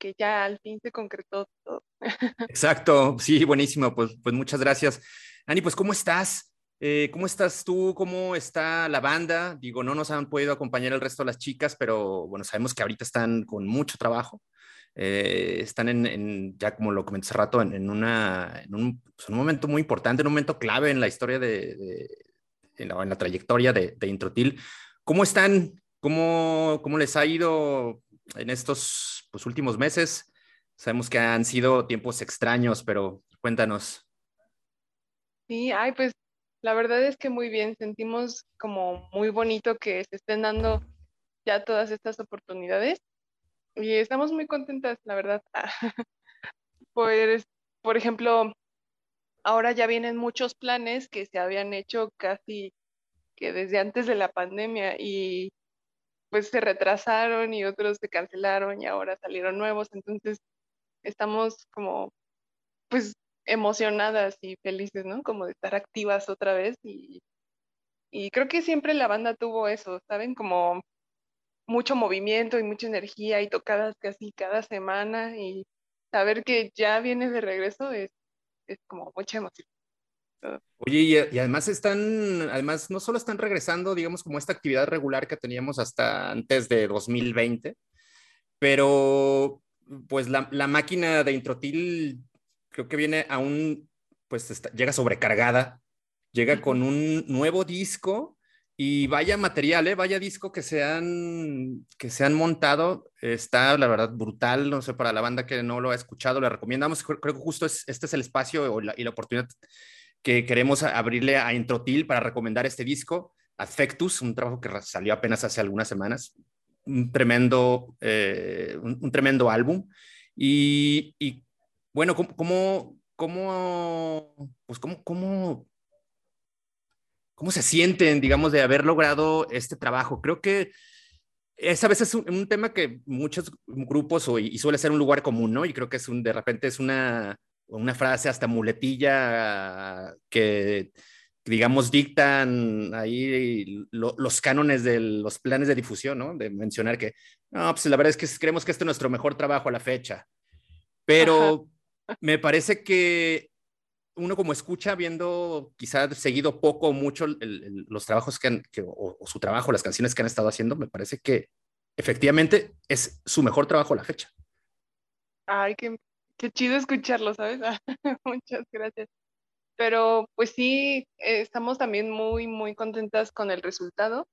que ya al fin se concretó todo. Exacto, sí, buenísimo, pues, pues muchas gracias. Ani, pues ¿cómo estás? Eh, ¿Cómo estás tú? ¿Cómo está la banda? Digo, no nos han podido acompañar el resto de las chicas, pero bueno, sabemos que ahorita están con mucho trabajo. Eh, están en, ya como lo comenté hace rato, en, una, en un, pues, un, momento muy importante, en un momento clave en la historia de, en, la, trayectoria de, de, Introtil. ¿Cómo están? ¿Cómo, ¿Cómo les ha ido en estos pues, últimos meses? Sabemos que han sido tiempos extraños, pero cuéntanos. Sí, ay, pues la verdad es que muy bien, sentimos como muy bonito que se estén dando ya todas estas oportunidades y estamos muy contentas, la verdad. pues, por ejemplo, ahora ya vienen muchos planes que se habían hecho casi que desde antes de la pandemia y pues se retrasaron y otros se cancelaron y ahora salieron nuevos, entonces estamos como pues emocionadas y felices, ¿no? Como de estar activas otra vez y, y creo que siempre la banda tuvo eso, ¿saben? Como mucho movimiento y mucha energía y tocadas casi cada semana y saber que ya vienes de regreso es, es como mucha emoción. Oye, y, y, además están, además no solo están regresando, digamos, como esta actividad regular que teníamos hasta antes de 2020, pero pues la, la máquina de Introtil creo que viene a un, pues está, llega sobrecargada, llega con un nuevo disco y vaya material, ¿eh? vaya disco que se, han, que se han montado, está la verdad brutal, no sé, para la banda que no lo ha escuchado, le recomendamos, creo, creo que justo es, este es el espacio la, y la oportunidad que queremos abrirle a Introtil para recomendar este disco, Affectus, un trabajo que salió apenas hace algunas semanas, un tremendo, eh, un, un, tremendo álbum. Y, y bueno, ¿cómo, cómo, pues cómo, cómo, cómo se sienten, digamos, de haber logrado este trabajo? Creo que es a veces un, tema que muchos grupos, o, y suele ser un lugar común, ¿no? Y creo que es un, de repente es una, una frase hasta muletilla que, digamos, dictan ahí lo, los cánones de los planes de difusión, ¿no? De mencionar que, no, pues la verdad es que creemos que este es nuestro mejor trabajo a la fecha. Pero. Me parece que uno como escucha, viendo quizá seguido poco o mucho el, el, los trabajos que, han, que o, o, su trabajo, las canciones que han estado haciendo, me parece que efectivamente es su mejor trabajo a la fecha. Ay, qué, qué chido escucharlo, ¿sabes? Muchas gracias. Pero pues sí, eh, estamos también muy, muy contentas con el resultado,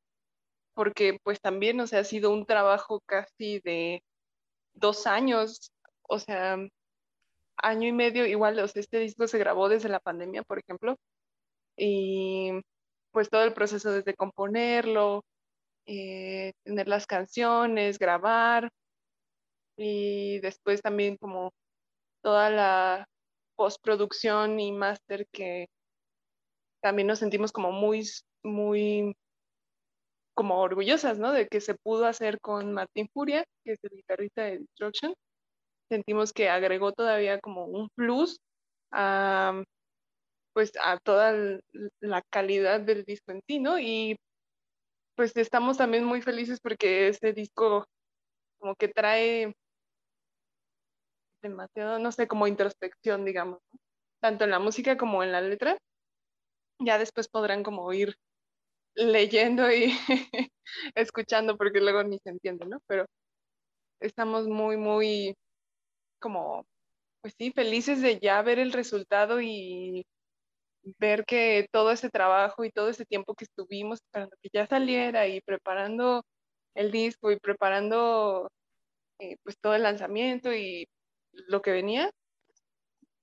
porque pues también, o sea, ha sido un trabajo casi de dos años, o sea, año y medio, igual, o este disco se grabó desde la pandemia, por ejemplo, y pues todo el proceso desde componerlo, eh, tener las canciones, grabar, y después también como toda la postproducción y máster que también nos sentimos como muy, muy como orgullosas, ¿no? De que se pudo hacer con Martín Furia, que es el guitarrista de Destruction. Sentimos que agregó todavía como un plus a, pues, a toda la calidad del disco en sí, ¿no? Y pues estamos también muy felices porque este disco como que trae demasiado, no sé, como introspección, digamos, tanto en la música como en la letra. Ya después podrán como ir leyendo y escuchando porque luego ni se entiende, ¿no? Pero estamos muy, muy como, pues sí, felices de ya ver el resultado y ver que todo ese trabajo y todo ese tiempo que estuvimos esperando que ya saliera y preparando el disco y preparando eh, pues todo el lanzamiento y lo que venía,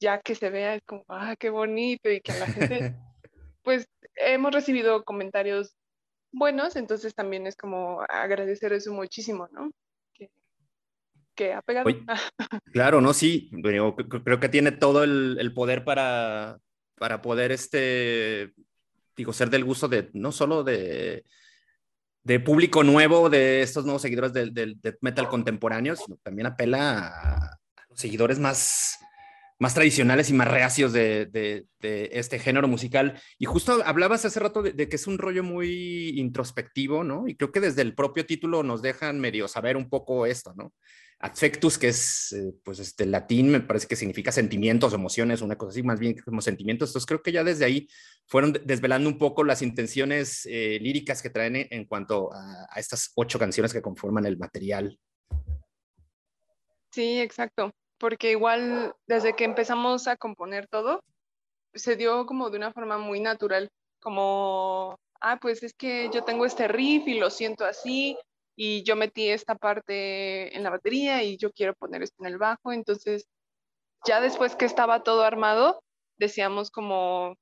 ya que se vea es como, ah, qué bonito y que la gente, pues hemos recibido comentarios buenos, entonces también es como agradecer eso muchísimo, ¿no? Que, ha pegado. Oye, claro, no, sí, yo creo que tiene todo el, el poder para, para poder, este, digo, ser del gusto de, no solo de, de público nuevo, de estos nuevos seguidores del, del, del metal contemporáneo, sino también apela a, seguidores más, más tradicionales y más reacios de, de, de, este género musical. Y justo hablabas hace rato de, de, que es un rollo muy introspectivo, ¿no? Y creo que desde el propio título nos dejan medio saber un poco esto, ¿no? Affectus, que es, eh, pues, este latín, me parece que significa sentimientos, emociones, una cosa así, más bien como sentimientos. Entonces creo que ya desde ahí fueron desvelando un poco las intenciones eh, líricas que traen en cuanto a, a estas ocho canciones que conforman el material. Sí, exacto porque igual desde que empezamos a componer todo, se dio como de una forma muy natural, como, ah, pues es que yo tengo este riff y lo siento así, y yo metí esta parte en la batería y yo quiero poner esto en el bajo, entonces ya después que estaba todo armado, decíamos como,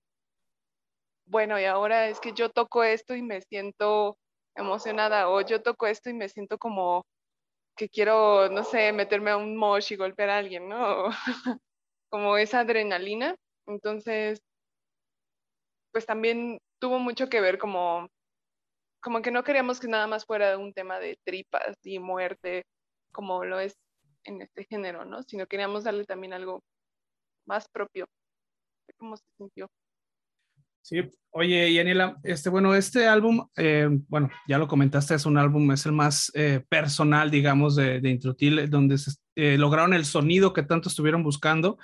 bueno, y ahora es que yo toco esto y me siento emocionada, o yo toco esto y me siento como que quiero, no sé, meterme a un mosh y golpear a alguien, ¿no? como esa adrenalina. Entonces, pues también tuvo mucho que ver como, como que no queríamos que nada más fuera un tema de tripas y muerte, como lo es en este género, ¿no? Sino queríamos darle también algo más propio cómo se sintió. Sí, oye, Yaniela, este, bueno, este álbum, eh, bueno, ya lo comentaste, es un álbum, es el más eh, personal, digamos, de, de Intrutil, donde se, eh, lograron el sonido que tanto estuvieron buscando.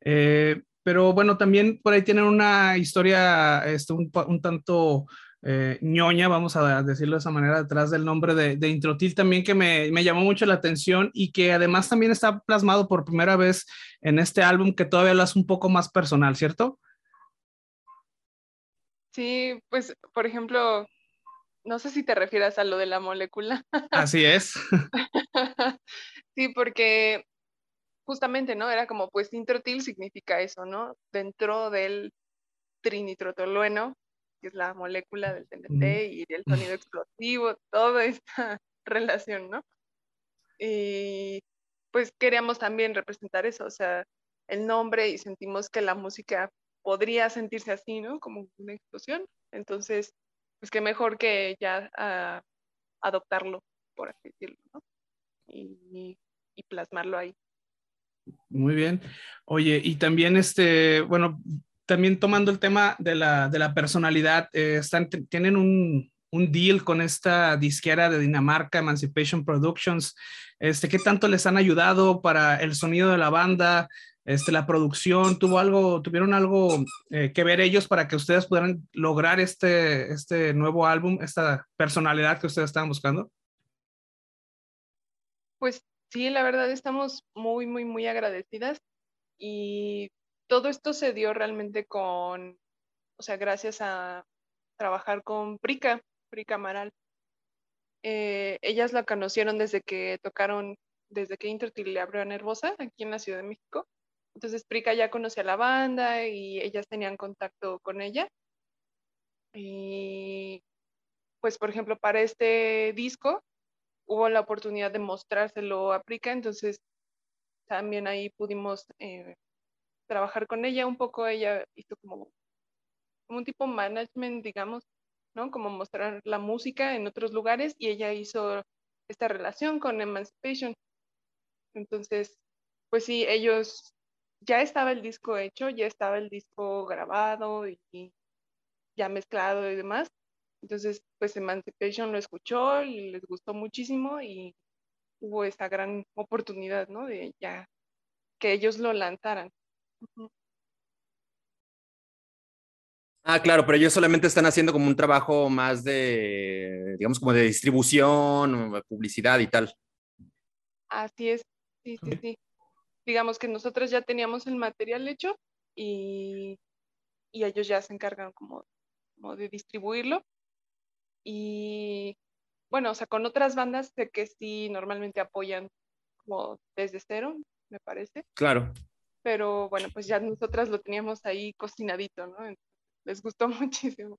Eh, pero bueno, también por ahí tienen una historia este, un, un tanto eh, ñoña, vamos a decirlo de esa manera, detrás del nombre de, de Introtil también que me, me, llamó mucho la atención y que además también está plasmado por primera vez en este álbum que todavía lo hace un poco más personal, ¿cierto? Sí, pues por ejemplo, no sé si te refieras a lo de la molécula. Así es. sí, porque justamente, ¿no? Era como, pues, introtil significa eso, ¿no? Dentro del trinitrotolueno, que es la molécula del TNT mm. y el sonido explosivo, toda esta relación, ¿no? Y pues queríamos también representar eso, o sea, el nombre y sentimos que la música podría sentirse así, ¿no? Como una explosión. Entonces, pues qué mejor que ya uh, adoptarlo, por así decirlo, ¿no? Y, y plasmarlo ahí. Muy bien. Oye, y también este, bueno, también tomando el tema de la, de la personalidad, eh, están, tienen un, un, deal con esta disquera de Dinamarca, Emancipation Productions. Este, ¿Qué tanto les han ayudado para el sonido de la banda? Este, la producción, ¿tuvo algo, tuvieron algo eh, que ver ellos para que ustedes pudieran lograr este, este nuevo álbum, esta personalidad que ustedes estaban buscando? Pues sí, la verdad estamos muy, muy, muy agradecidas y todo esto se dio realmente con, o sea, gracias a trabajar con Prica, Prica Amaral. Eh, ellas la conocieron desde que tocaron, desde que Intertil le abrió a Nervosa aquí en la Ciudad de México. Entonces Prica ya conocía la banda y ellas tenían contacto con ella. Y pues, por ejemplo, para este disco hubo la oportunidad de mostrárselo a Prica, entonces también ahí pudimos eh, trabajar con ella un poco. Ella hizo como, como un tipo management, digamos, ¿no? Como mostrar la música en otros lugares y ella hizo esta relación con Emancipation. Entonces, pues sí, ellos, ya estaba el disco hecho, ya estaba el disco grabado y ya mezclado y demás. Entonces, pues Emancipation lo escuchó y les gustó muchísimo y hubo esa gran oportunidad, ¿no? De ya que ellos lo lanzaran. Ah, claro, pero ellos solamente están haciendo como un trabajo más de, digamos, como de distribución, publicidad y tal. Así es, sí, sí, sí. Digamos que nosotros ya teníamos el material hecho y, y ellos ya se encargan como, como de distribuirlo y bueno, o sea, con otras bandas sé que sí normalmente apoyan como desde cero, me parece. Claro. Pero bueno, pues ya nosotras lo teníamos ahí cocinadito, ¿no? Les gustó muchísimo.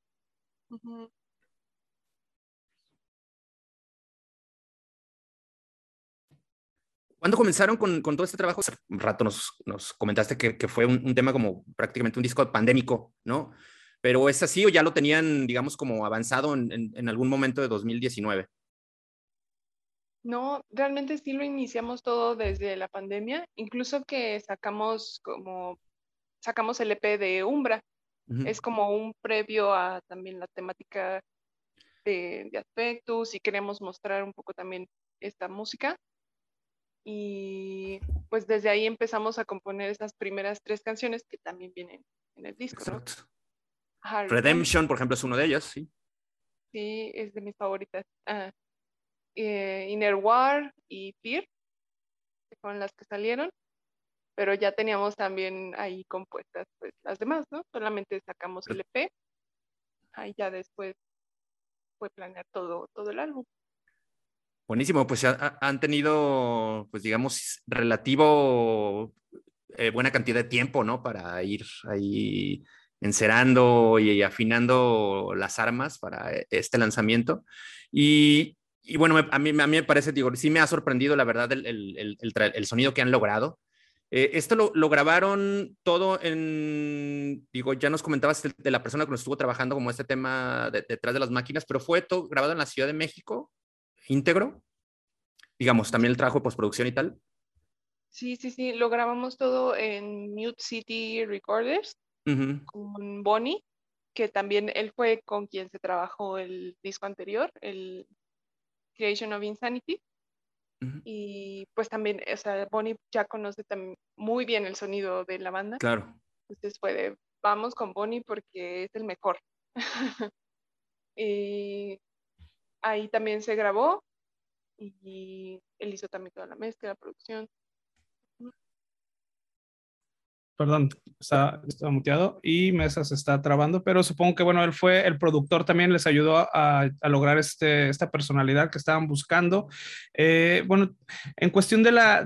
Uh -huh. ¿Cuándo comenzaron con, con, todo este trabajo? Hace un rato nos, nos comentaste que, que fue un, un, tema como prácticamente un disco pandémico, ¿no? pero ¿es así o ya lo tenían, digamos, como avanzado en, en, en, algún momento de 2019? No, realmente sí lo iniciamos todo desde la pandemia, incluso que sacamos como, sacamos el EP de Umbra, uh -huh. es como un previo a también la temática de, de aspectos y queremos mostrar un poco también esta música. Y pues desde ahí empezamos a componer esas primeras tres canciones que también vienen en el disco. Exacto. ¿no? Redemption, por ejemplo, es uno de ellos, sí. Sí, es de mis favoritas. Ah, eh, Inner War y Fear, que fueron las que salieron, pero ya teníamos también ahí compuestas pues, las demás, ¿no? Solamente sacamos el EP, ahí ya después fue planear todo, todo el álbum. Buenísimo, pues ha, han tenido, pues digamos, relativo eh, buena cantidad de tiempo, ¿no? Para ir ahí encerando y afinando las armas para este lanzamiento. Y, y bueno, a mí, a mí me parece, digo, sí me ha sorprendido la verdad el, el, el, sonido que han logrado. Eh, esto lo, lo, grabaron todo en, digo, ya nos comentabas de la persona que nos estuvo trabajando como este tema detrás de las máquinas, pero fue todo grabado en la Ciudad de México, íntegro, digamos, también el trabajo de postproducción y tal. Sí, sí, sí, lo grabamos todo en Mute City Recorders con Bonnie, que también él fue con quien se trabajó el disco anterior, el Creation of Insanity. Y pues también, o sea, Bonnie ya conoce también muy bien el sonido de la banda. Claro. Entonces fue de, vamos con Bonnie porque es el mejor. y ahí también se grabó y él hizo también toda la mezcla, la producción. Perdón, está, está muteado y Mesa se está trabando, pero supongo que, bueno, él fue el productor también, les ayudó a, lograr este, esta personalidad que estaban buscando. Eh, bueno, en cuestión de la,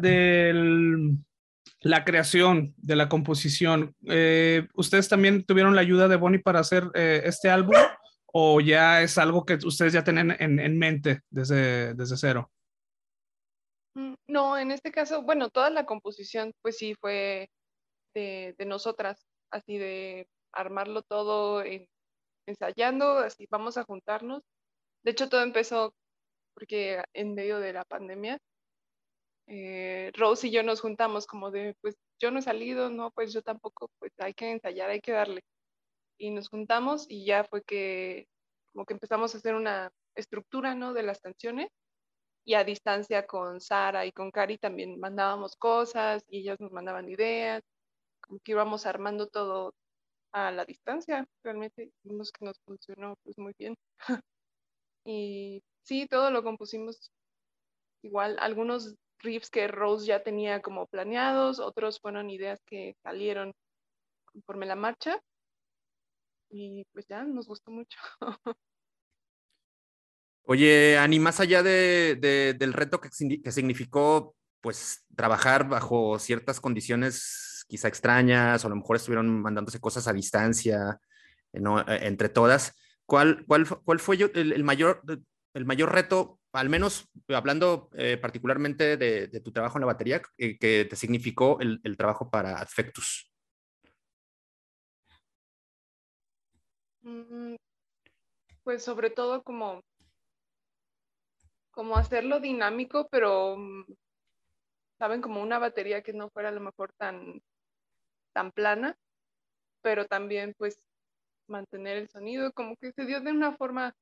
creación, de la composición, eh, ¿ustedes también tuvieron la ayuda de Bonnie para hacer eh, este álbum o ya es algo que ustedes ya tienen en, en mente desde, desde cero? Mm, no, en este caso, bueno, toda la composición, pues sí, fue de, nosotras, así de armarlo todo ensayando, así vamos a juntarnos. De hecho, todo empezó porque en medio de la pandemia, eh, Rose y yo nos juntamos como de, pues yo no he salido, no, pues yo tampoco, pues hay que ensayar, hay que darle. Y nos juntamos y ya fue que como que empezamos a hacer una estructura, ¿no? De las canciones y a distancia con Sara y con Cari también mandábamos cosas y ellas nos mandaban ideas como que íbamos armando todo a la distancia. Realmente vimos que nos funcionó pues muy bien. y sí, todo lo compusimos igual. Algunos riffs que Rose ya tenía como planeados, otros fueron ideas que salieron conforme la marcha. Y pues ya nos gustó mucho. Oye, Ani, más allá de, del reto que, que significó pues trabajar bajo ciertas condiciones quizá extrañas, o a lo mejor estuvieron mandándose cosas a distancia, eh, eh, entre todas. ¿Cuál, cuál, cuál fue el, mayor, el mayor reto, al menos hablando eh, particularmente de, tu trabajo en la batería, que te significó el, el trabajo para Adfectus? Mm, pues sobre todo como, como hacerlo dinámico, pero, mm, ¿saben? Como una batería que no fuera a lo mejor tan, tan plana, pero también pues mantener el sonido, como que se dio de una forma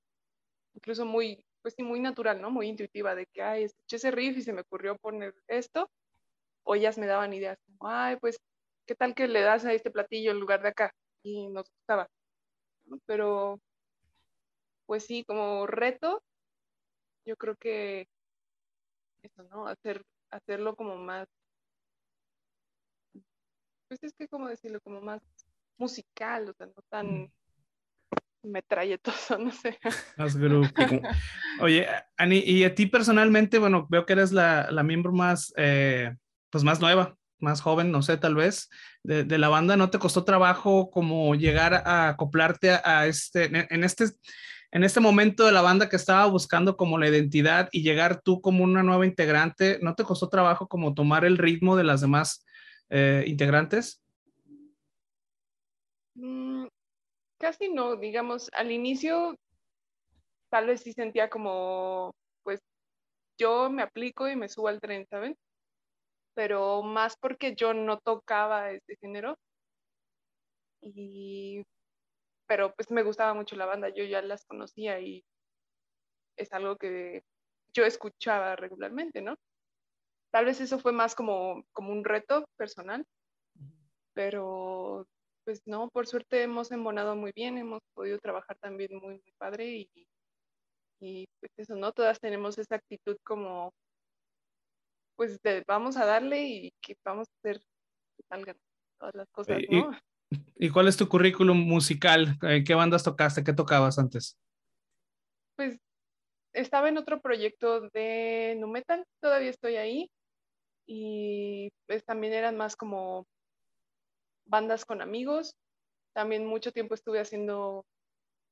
incluso muy, pues sí, muy natural, ¿no? Muy intuitiva, de que, ay, escuché ese riff y se me ocurrió poner esto, o ellas me daban ideas, como, ay, pues, ¿qué tal que le das a este platillo en lugar de acá? Y nos gustaba. Pero, pues sí, como reto, yo creo que eso, ¿no? Hacer, hacerlo como más pues es que como decirlo, como más musical, o sea, no tan metralletoso, no sé. Más grupo. Oye, Ani, y a ti personalmente, bueno, veo que eres la, la miembro más, eh, pues más nueva, más joven, no sé, tal vez, de, de, la banda, ¿no te costó trabajo como llegar a acoplarte a, este, en este, en este momento de la banda que estaba buscando como la identidad y llegar tú como una nueva integrante, ¿no te costó trabajo como tomar el ritmo de las demás eh, integrantes? Mm, casi no, digamos, al inicio tal vez sí sentía como, pues yo me aplico y me subo al tren, ¿saben? Pero más porque yo no tocaba este género. Y, pero pues me gustaba mucho la banda, yo ya las conocía y es algo que yo escuchaba regularmente, ¿no? Tal vez eso fue más como, como un reto personal, pero pues no, por suerte hemos embonado muy bien, hemos podido trabajar también muy, muy padre y, y pues eso, ¿no? Todas tenemos esa actitud como, pues vamos a darle y que vamos a hacer que salgan todas las cosas, ¿no? ¿Y, cuál es tu currículum musical? ¿Qué bandas tocaste? ¿Qué tocabas antes? Pues estaba en otro proyecto de Nu Metal, todavía estoy ahí y pues también eran más como bandas con amigos también mucho tiempo estuve haciendo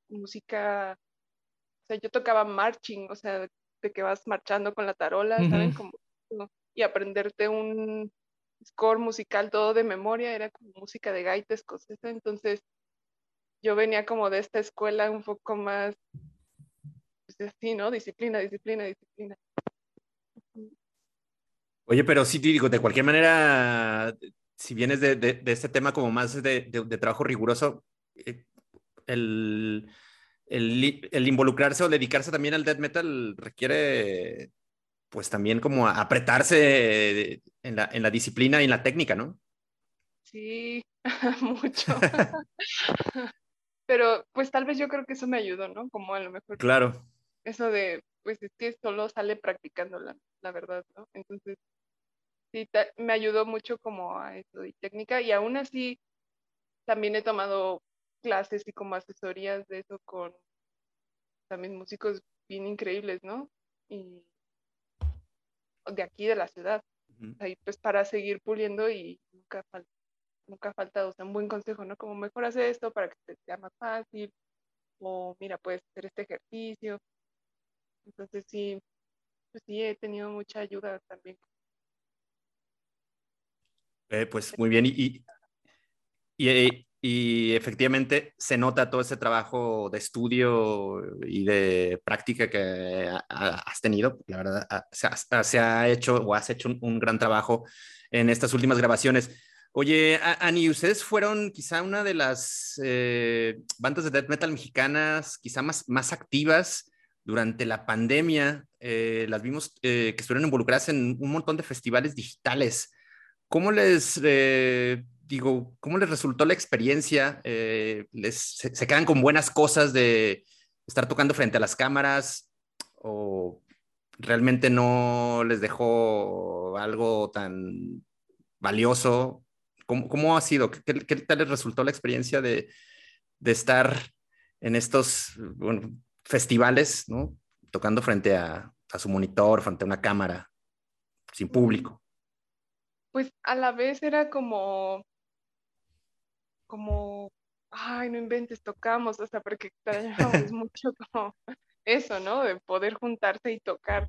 música, o sea, yo tocaba marching, o sea, de que vas marchando con la tarola, ¿saben? Como, y aprenderte un score musical todo de memoria, era como música de gaita escocesa, entonces yo venía como de esta escuela un poco más, pues así, ¿no? Disciplina, disciplina, disciplina. Oye, pero sí, digo, de cualquier manera, si vienes de, de, este tema como más de, de trabajo riguroso, eh, el, el, el, involucrarse o dedicarse también al death metal requiere, pues también como apretarse en la, en la disciplina y en la técnica, ¿no? Sí, mucho. Pero pues tal vez yo creo que eso me ayudó, ¿no? Como a lo mejor. Claro. Eso de, pues es que solo sale practicando la, la verdad, ¿no? Entonces, sí, me ayudó mucho como a eso de técnica y aún así también he tomado clases y como asesorías de eso con también músicos bien increíbles, ¿no? Y de aquí de la ciudad. Ahí pues para seguir puliendo y nunca falta, nunca falta, o sea, un buen consejo, ¿no? Como mejor hacer esto para que te sea más fácil, o mira, puedes hacer este ejercicio. Entonces sí, pues sí, he tenido mucha ayuda también. Eh, pues muy bien, y, eh, y efectivamente se nota todo ese trabajo de estudio y de práctica que has tenido. La verdad, se ha, hecho o has hecho un, gran trabajo en estas últimas grabaciones. Oye, Ani, ustedes fueron quizá una de las eh, bandas de death metal mexicanas quizá más, más activas durante la pandemia. Las vimos que estuvieron involucradas en un montón de festivales digitales. ¿Cómo les digo, ¿cómo les resultó la experiencia? Eh, les, se, quedan con buenas cosas de estar tocando frente a las cámaras o realmente no les dejó algo tan valioso? ¿Cómo, cómo ha sido? ¿Qué, ¿Qué, tal les resultó la experiencia de, de estar en estos bueno, festivales, ¿no? tocando frente a, a su monitor, frente a una cámara, sin público? Pues a la vez era como como, ay, no inventes, tocamos, o sea, porque extrañamos mucho como eso, ¿no? De poder juntarse y tocar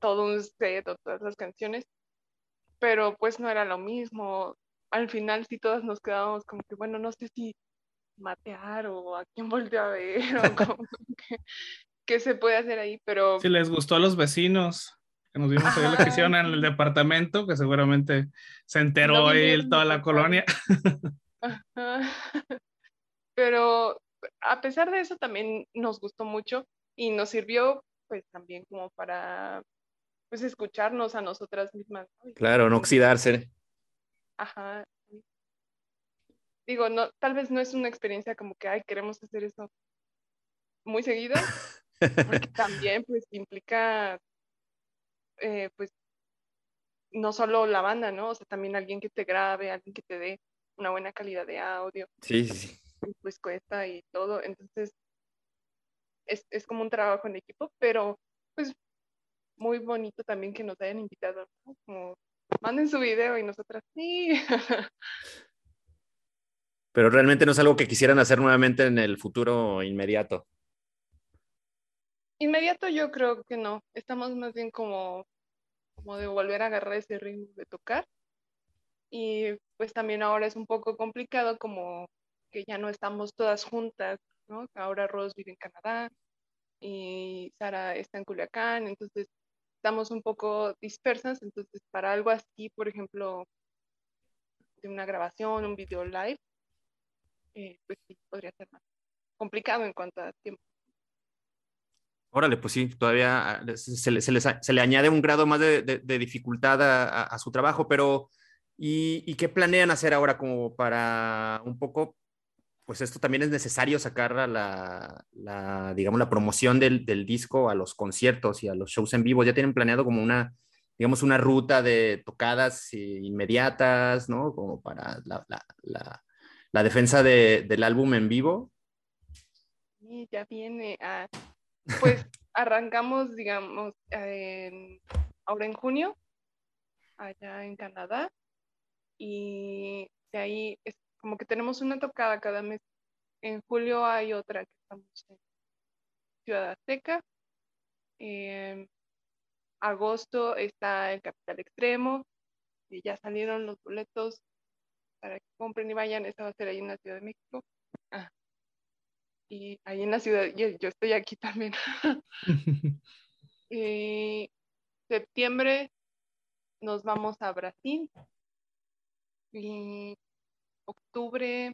todo un set o todas las canciones, pero pues no era lo mismo. Al final sí todas nos quedábamos como que, bueno, no sé si matear o a quién volvió a ver o como qué se puede hacer ahí, pero... Si les gustó a los vecinos, que nos vimos ahí lo que hicieron en el departamento, que seguramente se enteró ahí toda la colonia. Pero a pesar de eso también nos gustó mucho y nos sirvió pues también como para pues escucharnos a nosotras mismas. Claro, no oxidarse. Ajá. Digo, no, tal vez no es una experiencia como que, ay, queremos hacer eso muy seguido, porque también pues implica, eh, pues, no solo la banda, ¿no? O sea, también alguien que te grabe, alguien que te dé una buena calidad de audio. Sí, sí, sí. Pues cuesta y todo. Entonces, es, es como un trabajo en equipo, pero pues muy bonito también que nos hayan invitado, Como manden su video y nosotras sí. Pero realmente no es algo que quisieran hacer nuevamente en el futuro inmediato. Inmediato yo creo que no. Estamos más bien como, como de volver a agarrar ese ritmo de tocar y pues también ahora es un poco complicado como que ya no estamos todas juntas, ¿no? Ahora Rose vive en Canadá y Sara está en Culiacán, entonces estamos un poco dispersas, entonces para algo así, por ejemplo, de una grabación, un video live, eh, pues sí, podría ser más complicado en cuanto a tiempo. Órale, pues sí, todavía ah, se le, se le añade un grado más de, de, dificultad a, a, su trabajo, pero ¿Y, qué planean hacer ahora como para un poco, pues esto también es necesario sacar la, la digamos, la promoción del, del, disco a los conciertos y a los shows en vivo? ¿Ya tienen planeado como una, digamos, una ruta de tocadas inmediatas, ¿no? Como para la, la, la defensa de, del álbum en vivo. Sí, ya viene. Ah, pues arrancamos, digamos, ahora en junio, allá en Canadá y de ahí como que tenemos una tocada cada mes. En julio hay otra que estamos en Ciudad Azteca. En agosto está el Capital Extremo. Y ya salieron los boletos para que compren y vayan. Esta va a ser ahí en la Ciudad de México. Ah. Y ahí en la ciudad, y yo estoy aquí también. y septiembre nos vamos a Brasil. Y octubre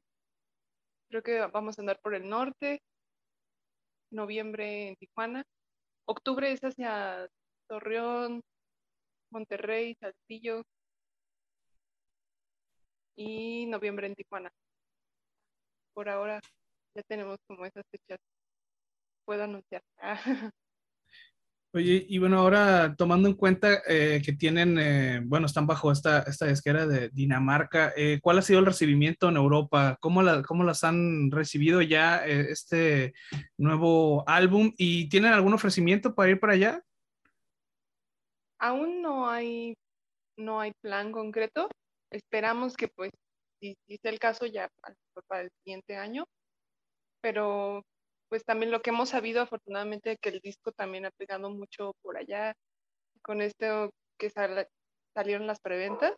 creo que vamos a andar por el norte. Noviembre en Tijuana. Octubre es hacia Torreón, Monterrey, Saltillo. Y noviembre en Tijuana. Por ahora ya tenemos como esas fechas. Puedo anunciar. Oye, y bueno, ahora tomando en cuenta eh, que tienen, eh, bueno, están bajo esta, esta disquera de Dinamarca, eh, ¿cuál ha sido el recibimiento en Europa? ¿Cómo, la, cómo las han recibido ya este nuevo álbum? ¿Y tienen algún ofrecimiento para ir para allá? Aún no hay, no hay plan concreto. Esperamos que, pues, si, si es el caso, ya para el siguiente año. Pero pues también lo que hemos sabido afortunadamente que el disco también ha pegado mucho por allá con esto que salieron las preventas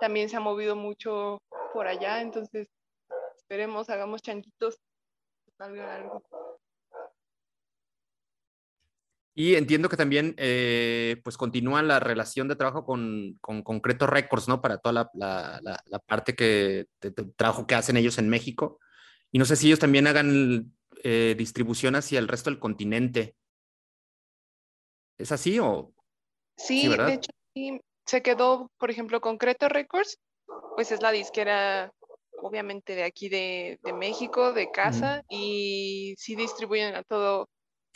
también se ha movido mucho por allá entonces esperemos hagamos chanquitos salga algo y entiendo que también eh, pues continúa la relación de trabajo con, con Concreto Records, ¿no? Para toda la, la, la, parte que, de, de, trabajo que hacen ellos en México. Y no sé si ellos también hagan eh, distribución hacia el resto del continente. ¿Es así o...? Sí, de hecho, sí, se quedó, por ejemplo, Concreto Records, pues es la disquera, obviamente, de aquí de, de México, de casa, y sí distribuyen a todo,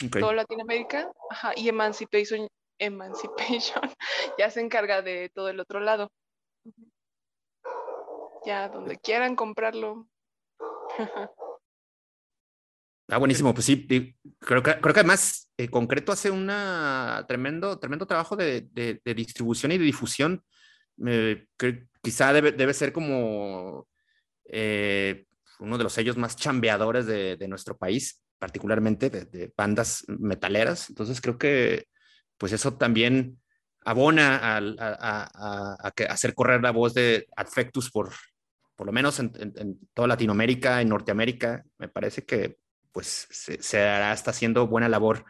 Okay. todo Latinoamérica, Ajá, y Emancipation, Emancipation ya se encarga de todo el otro lado. Ya donde quieran comprarlo. Ah, buenísimo, pues sí, creo que, creo que además eh, Concreto hace un tremendo, tremendo trabajo de, de, de, distribución y de difusión. Eh, que quizá debe, debe ser como eh, uno de los sellos más chambeadores de, de nuestro país, particularmente de, bandas metaleras. Entonces creo que pues eso también abona a, a, a, a, hacer correr la voz de Adfectus por, por lo menos en, en, en toda Latinoamérica, en Norteamérica. Me parece que pues se, se hará, está haciendo buena labor.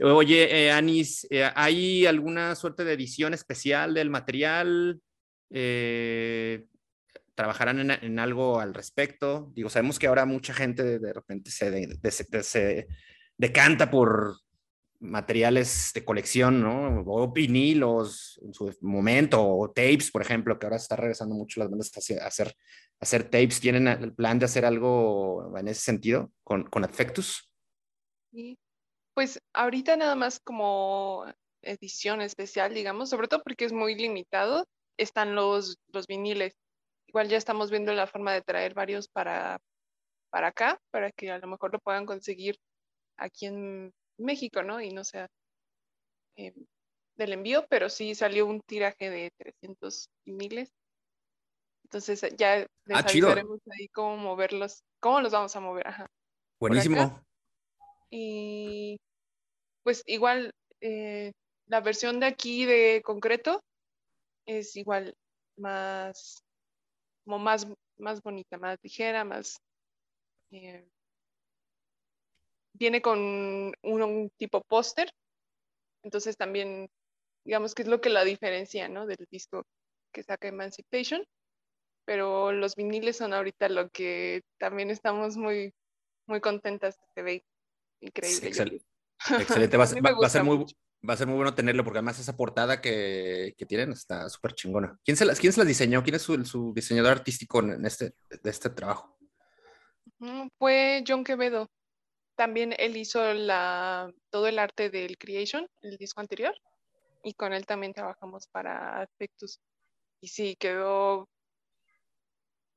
Oye, eh, Anis, eh, ¿hay alguna suerte de edición especial del material? Eh, ¿Trabajarán en, en, algo al respecto? Digo, sabemos que ahora mucha gente de, de repente se, de, de, se, decanta por materiales de colección, ¿no? O vinilos en su momento, o tapes, por ejemplo, que ahora está regresando mucho las bandas a hacer, tapes. ¿Tienen el plan de hacer algo en ese sentido con, con Adfectus? Sí, pues ahorita nada más como edición especial, digamos, sobre todo porque es muy limitado, están los, los viniles. Igual ya estamos viendo la forma de traer varios para, para acá, para que a lo mejor lo puedan conseguir aquí en México, ¿no? Y no sea eh, del envío, pero sí salió un tiraje de 300 miles. Entonces ya les ah, avisaremos ahí cómo moverlos, cómo los vamos a mover. Ajá. Buenísimo. Y pues igual eh, la versión de aquí de concreto es igual más, como más, más bonita, más ligera, más... Eh, viene con un, un tipo póster, entonces también, digamos que es lo que la diferencia, ¿no? Del disco que saca Emancipation, pero los viniles son ahorita lo que también estamos muy, muy contentas, se ve increíble. Excel excelente, va, va, va, a ser muy, va a ser muy bueno tenerlo, porque además esa portada que, que tienen está súper chingona. ¿Quién se, las, ¿Quién se las diseñó? ¿Quién es su, su diseñador artístico en este, de este trabajo? Fue John Quevedo también él hizo la, todo el arte del Creation, el disco anterior, y con él también trabajamos para Aspectus. Y sí, quedó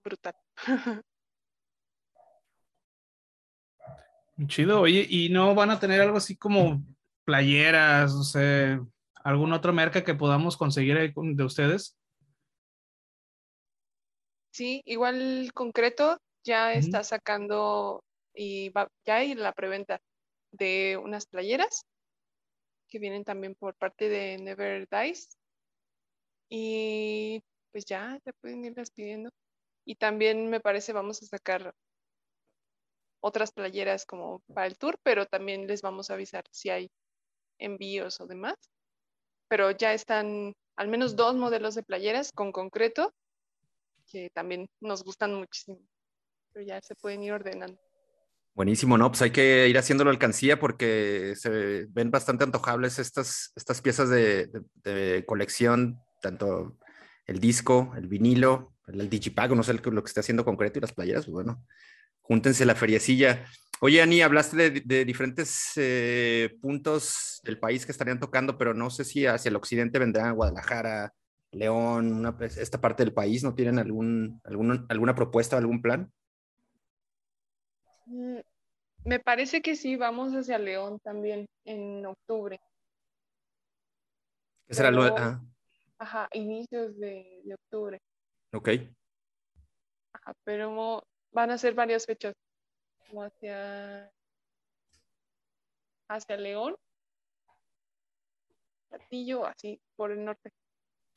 brutal. Chido, oye, ¿y no van a tener algo así como playeras, o sea, algún otro merca que podamos conseguir de ustedes? Sí, igual concreto ya está sacando y va, ya hay la preventa de unas playeras que vienen también por parte de Never Dies. Y pues ya, ya pueden irlas pidiendo. Y también me parece vamos a sacar otras playeras como para el tour, pero también les vamos a avisar si hay envíos o demás. Pero ya están al menos dos modelos de playeras con concreto que también nos gustan muchísimo. Pero ya se pueden ir ordenando. Buenísimo, ¿no? Pues hay que ir haciendo la alcancía porque se ven bastante antojables estas, estas piezas de, colección, tanto el disco, el vinilo, el, digipago, no sé lo que esté haciendo concreto y las playeras, pues bueno, júntense la feriecilla. Oye, Ani, hablaste de, diferentes eh, puntos del país que estarían tocando, pero no sé si hacia el occidente vendrán Guadalajara, León, esta parte del país, ¿no tienen algún, alguna propuesta, algún plan? Mm, me parece que sí, vamos hacia León también en octubre. ¿Qué será luego? Ajá, inicios de, octubre. Ok. Ajá, pero van a ser varias fechas, como hacia, hacia León, Platillo, así, por el norte.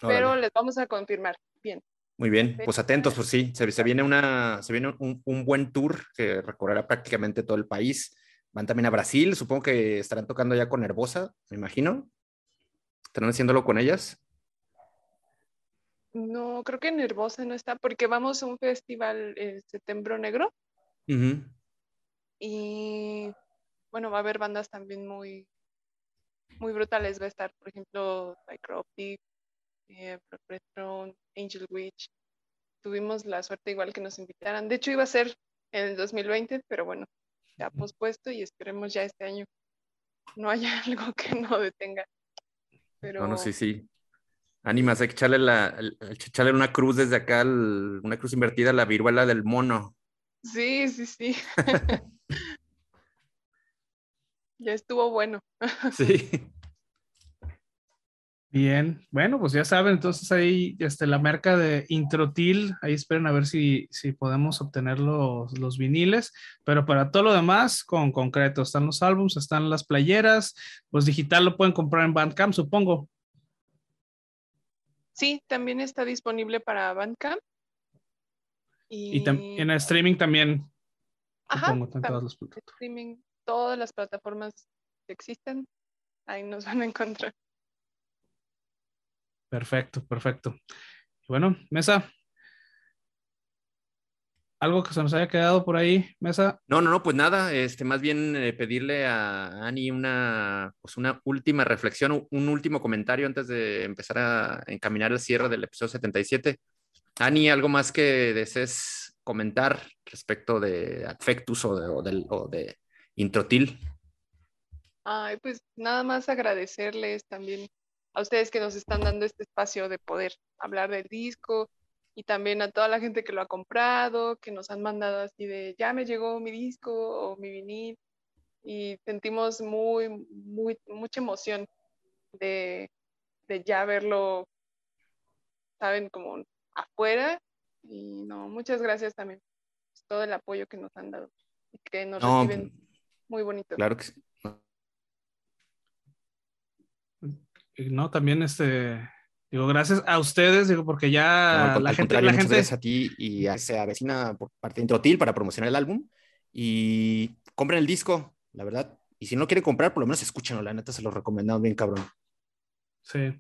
Pero les vamos a confirmar. Bien. Muy bien, pues atentos, pues sí, se, viene, una, se viene un, buen tour que recorrerá prácticamente todo el país. Van también a Brasil, supongo que estarán tocando ya con Nervosa, me imagino. ¿Estarán haciéndolo con ellas? No, creo que Nervosa no está, porque vamos a un festival en Septiembre Negro. Y bueno, va a haber bandas también muy, muy brutales. Va a estar, por ejemplo, Psychroptic, eh, Angel Witch. Tuvimos la suerte igual que nos invitaran. De hecho, iba a ser en el 2020, pero bueno, se ha pospuesto y esperemos ya este año no haya algo que no detenga. Pero... Bueno, sí, sí. Ánimas, hay que echarle, la, echarle una cruz desde acá, una cruz invertida a la viruela del mono. Sí, sí, sí. ya estuvo bueno. sí. Bien, bueno, pues ya saben, entonces ahí este, la marca de Introtil, ahí esperen a ver si, si podemos obtener los, los, viniles, pero para todo lo demás, con concreto, están los álbums, están las playeras, pues digital lo pueden comprar en Bandcamp, supongo. Sí, también está disponible para Bandcamp. Y, en el streaming también, supongo, en todas las plataformas. Streaming, todas las plataformas que existen, ahí nos van a encontrar. Perfecto, perfecto. Bueno, Mesa. ¿Algo que se nos haya quedado por ahí, Mesa? No, no, no, pues nada, este, más bien eh, pedirle a Ani una, pues una última reflexión, un último comentario antes de empezar a encaminar el cierre del episodio 77. Ani, ¿algo más que desees comentar respecto de Affectus o de, o de, o de Introtil? Ay, pues nada más agradecerles también a ustedes que nos están dando este espacio de poder hablar del disco y también a toda la gente que lo ha comprado, que nos han mandado así de, ya me llegó mi disco o mi vinil y sentimos muy, muy, mucha emoción de, de ya verlo, saben, como afuera y no, muchas gracias también por todo el apoyo que nos han dado y que nos reciben muy bonito. Claro que sí. ¿No? También este, digo, gracias a ustedes, digo, porque ya la, gente, la gente... Gracias a ti y a, se avecina por parte de Introtil para promocionar el álbum y compren el disco, la verdad. Y si no quieren comprar, por lo menos escúchenlo, la neta se lo recomendamos bien cabrón. Sí,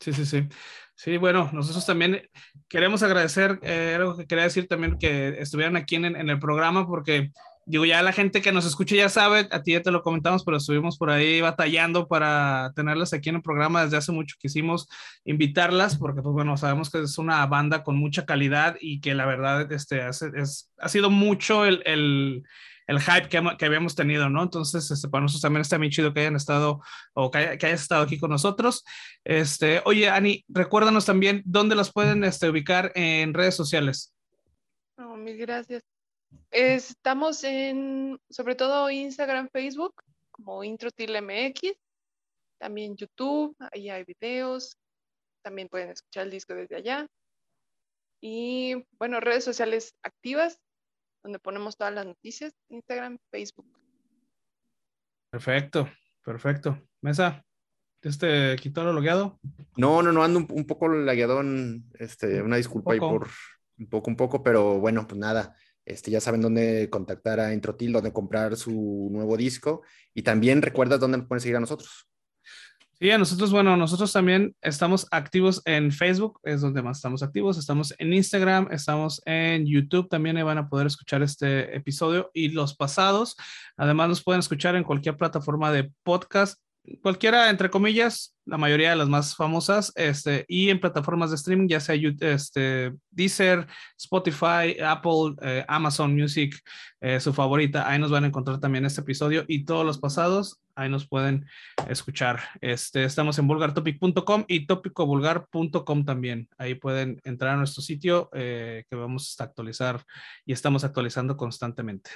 sí, sí, sí. Sí, bueno, nosotros también queremos agradecer, eh, algo que quería decir también, que estuvieran aquí en, en el programa, porque digo, ya la gente que nos escucha ya sabe, a ti ya te lo comentamos, pero estuvimos por ahí batallando para tenerlas aquí en el programa desde hace mucho. Quisimos invitarlas porque, pues bueno, sabemos que es una banda con mucha calidad y que la verdad este, es, ha sido mucho el, el, el hype que, que, habíamos tenido, ¿no? Entonces, este, para nosotros también está muy chido que hayan estado o que, hayas estado aquí con nosotros. Este, oye, Ani, recuérdanos también dónde las pueden este, ubicar en redes sociales. Oh, mil gracias. Estamos en, sobre todo Instagram, Facebook, como IntroTilMX, también YouTube, ahí hay videos, también pueden escuchar el disco desde allá. Y bueno, redes sociales activas, donde ponemos todas las noticias, Instagram, Facebook. Perfecto, perfecto. Mesa, ¿este quitó lo logueado? No, no, no, ando un, poco lagueadón, este, una disculpa ahí por un poco, un poco, pero bueno, pues nada, este, ya saben dónde contactar a Introtil, dónde comprar su nuevo disco y también recuerda dónde pueden seguir a nosotros. Sí, a nosotros, bueno, nosotros también estamos activos en Facebook, es donde más estamos activos, estamos en Instagram, estamos en YouTube, también van a poder escuchar este episodio y los pasados. Además, nos pueden escuchar en cualquier plataforma de podcast cualquiera, entre comillas, la mayoría de las más famosas, este, y en plataformas de streaming, ya sea este, Deezer, Spotify, Apple, eh, Amazon Music, eh, su favorita. Ahí nos van a encontrar también este episodio y todos los pasados. Ahí nos pueden escuchar. Este, estamos en vulgartopic.com y topicovulgar.com también. Ahí pueden entrar a nuestro sitio eh, que vamos a actualizar y estamos actualizando constantemente.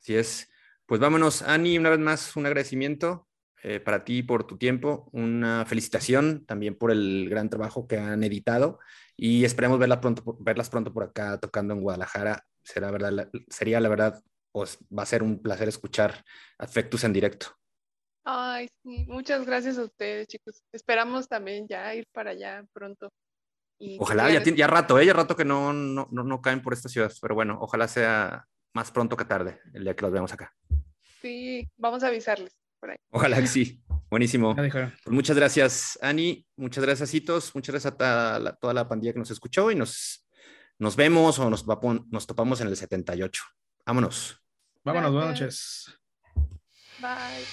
Así es. Pues vámonos, Ani, una vez más un agradecimiento eh, para ti por tu tiempo, una felicitación también por el gran trabajo que han editado y esperemos verlas pronto, verlas pronto por acá tocando en Guadalajara. Será verdad, sería la verdad, pues va a ser un placer escuchar Afectus en directo. Ay, sí, muchas gracias a ustedes, chicos. Esperamos también ya ir para allá pronto. ojalá, ya, ya rato, ¿eh? ya rato que no, no, no, caen por esta ciudad, pero bueno, ojalá sea más pronto que tarde el día que los veamos acá. Sí, vamos a avisarles. Ojalá que sí. Buenísimo. Pues muchas gracias, Ani. Muchas gracias, Hitos. Muchas gracias a toda la pandilla que nos escuchó y nos, nos vemos o nos, nos topamos en el 78. Vámonos. Vámonos, buenas noches. Bye.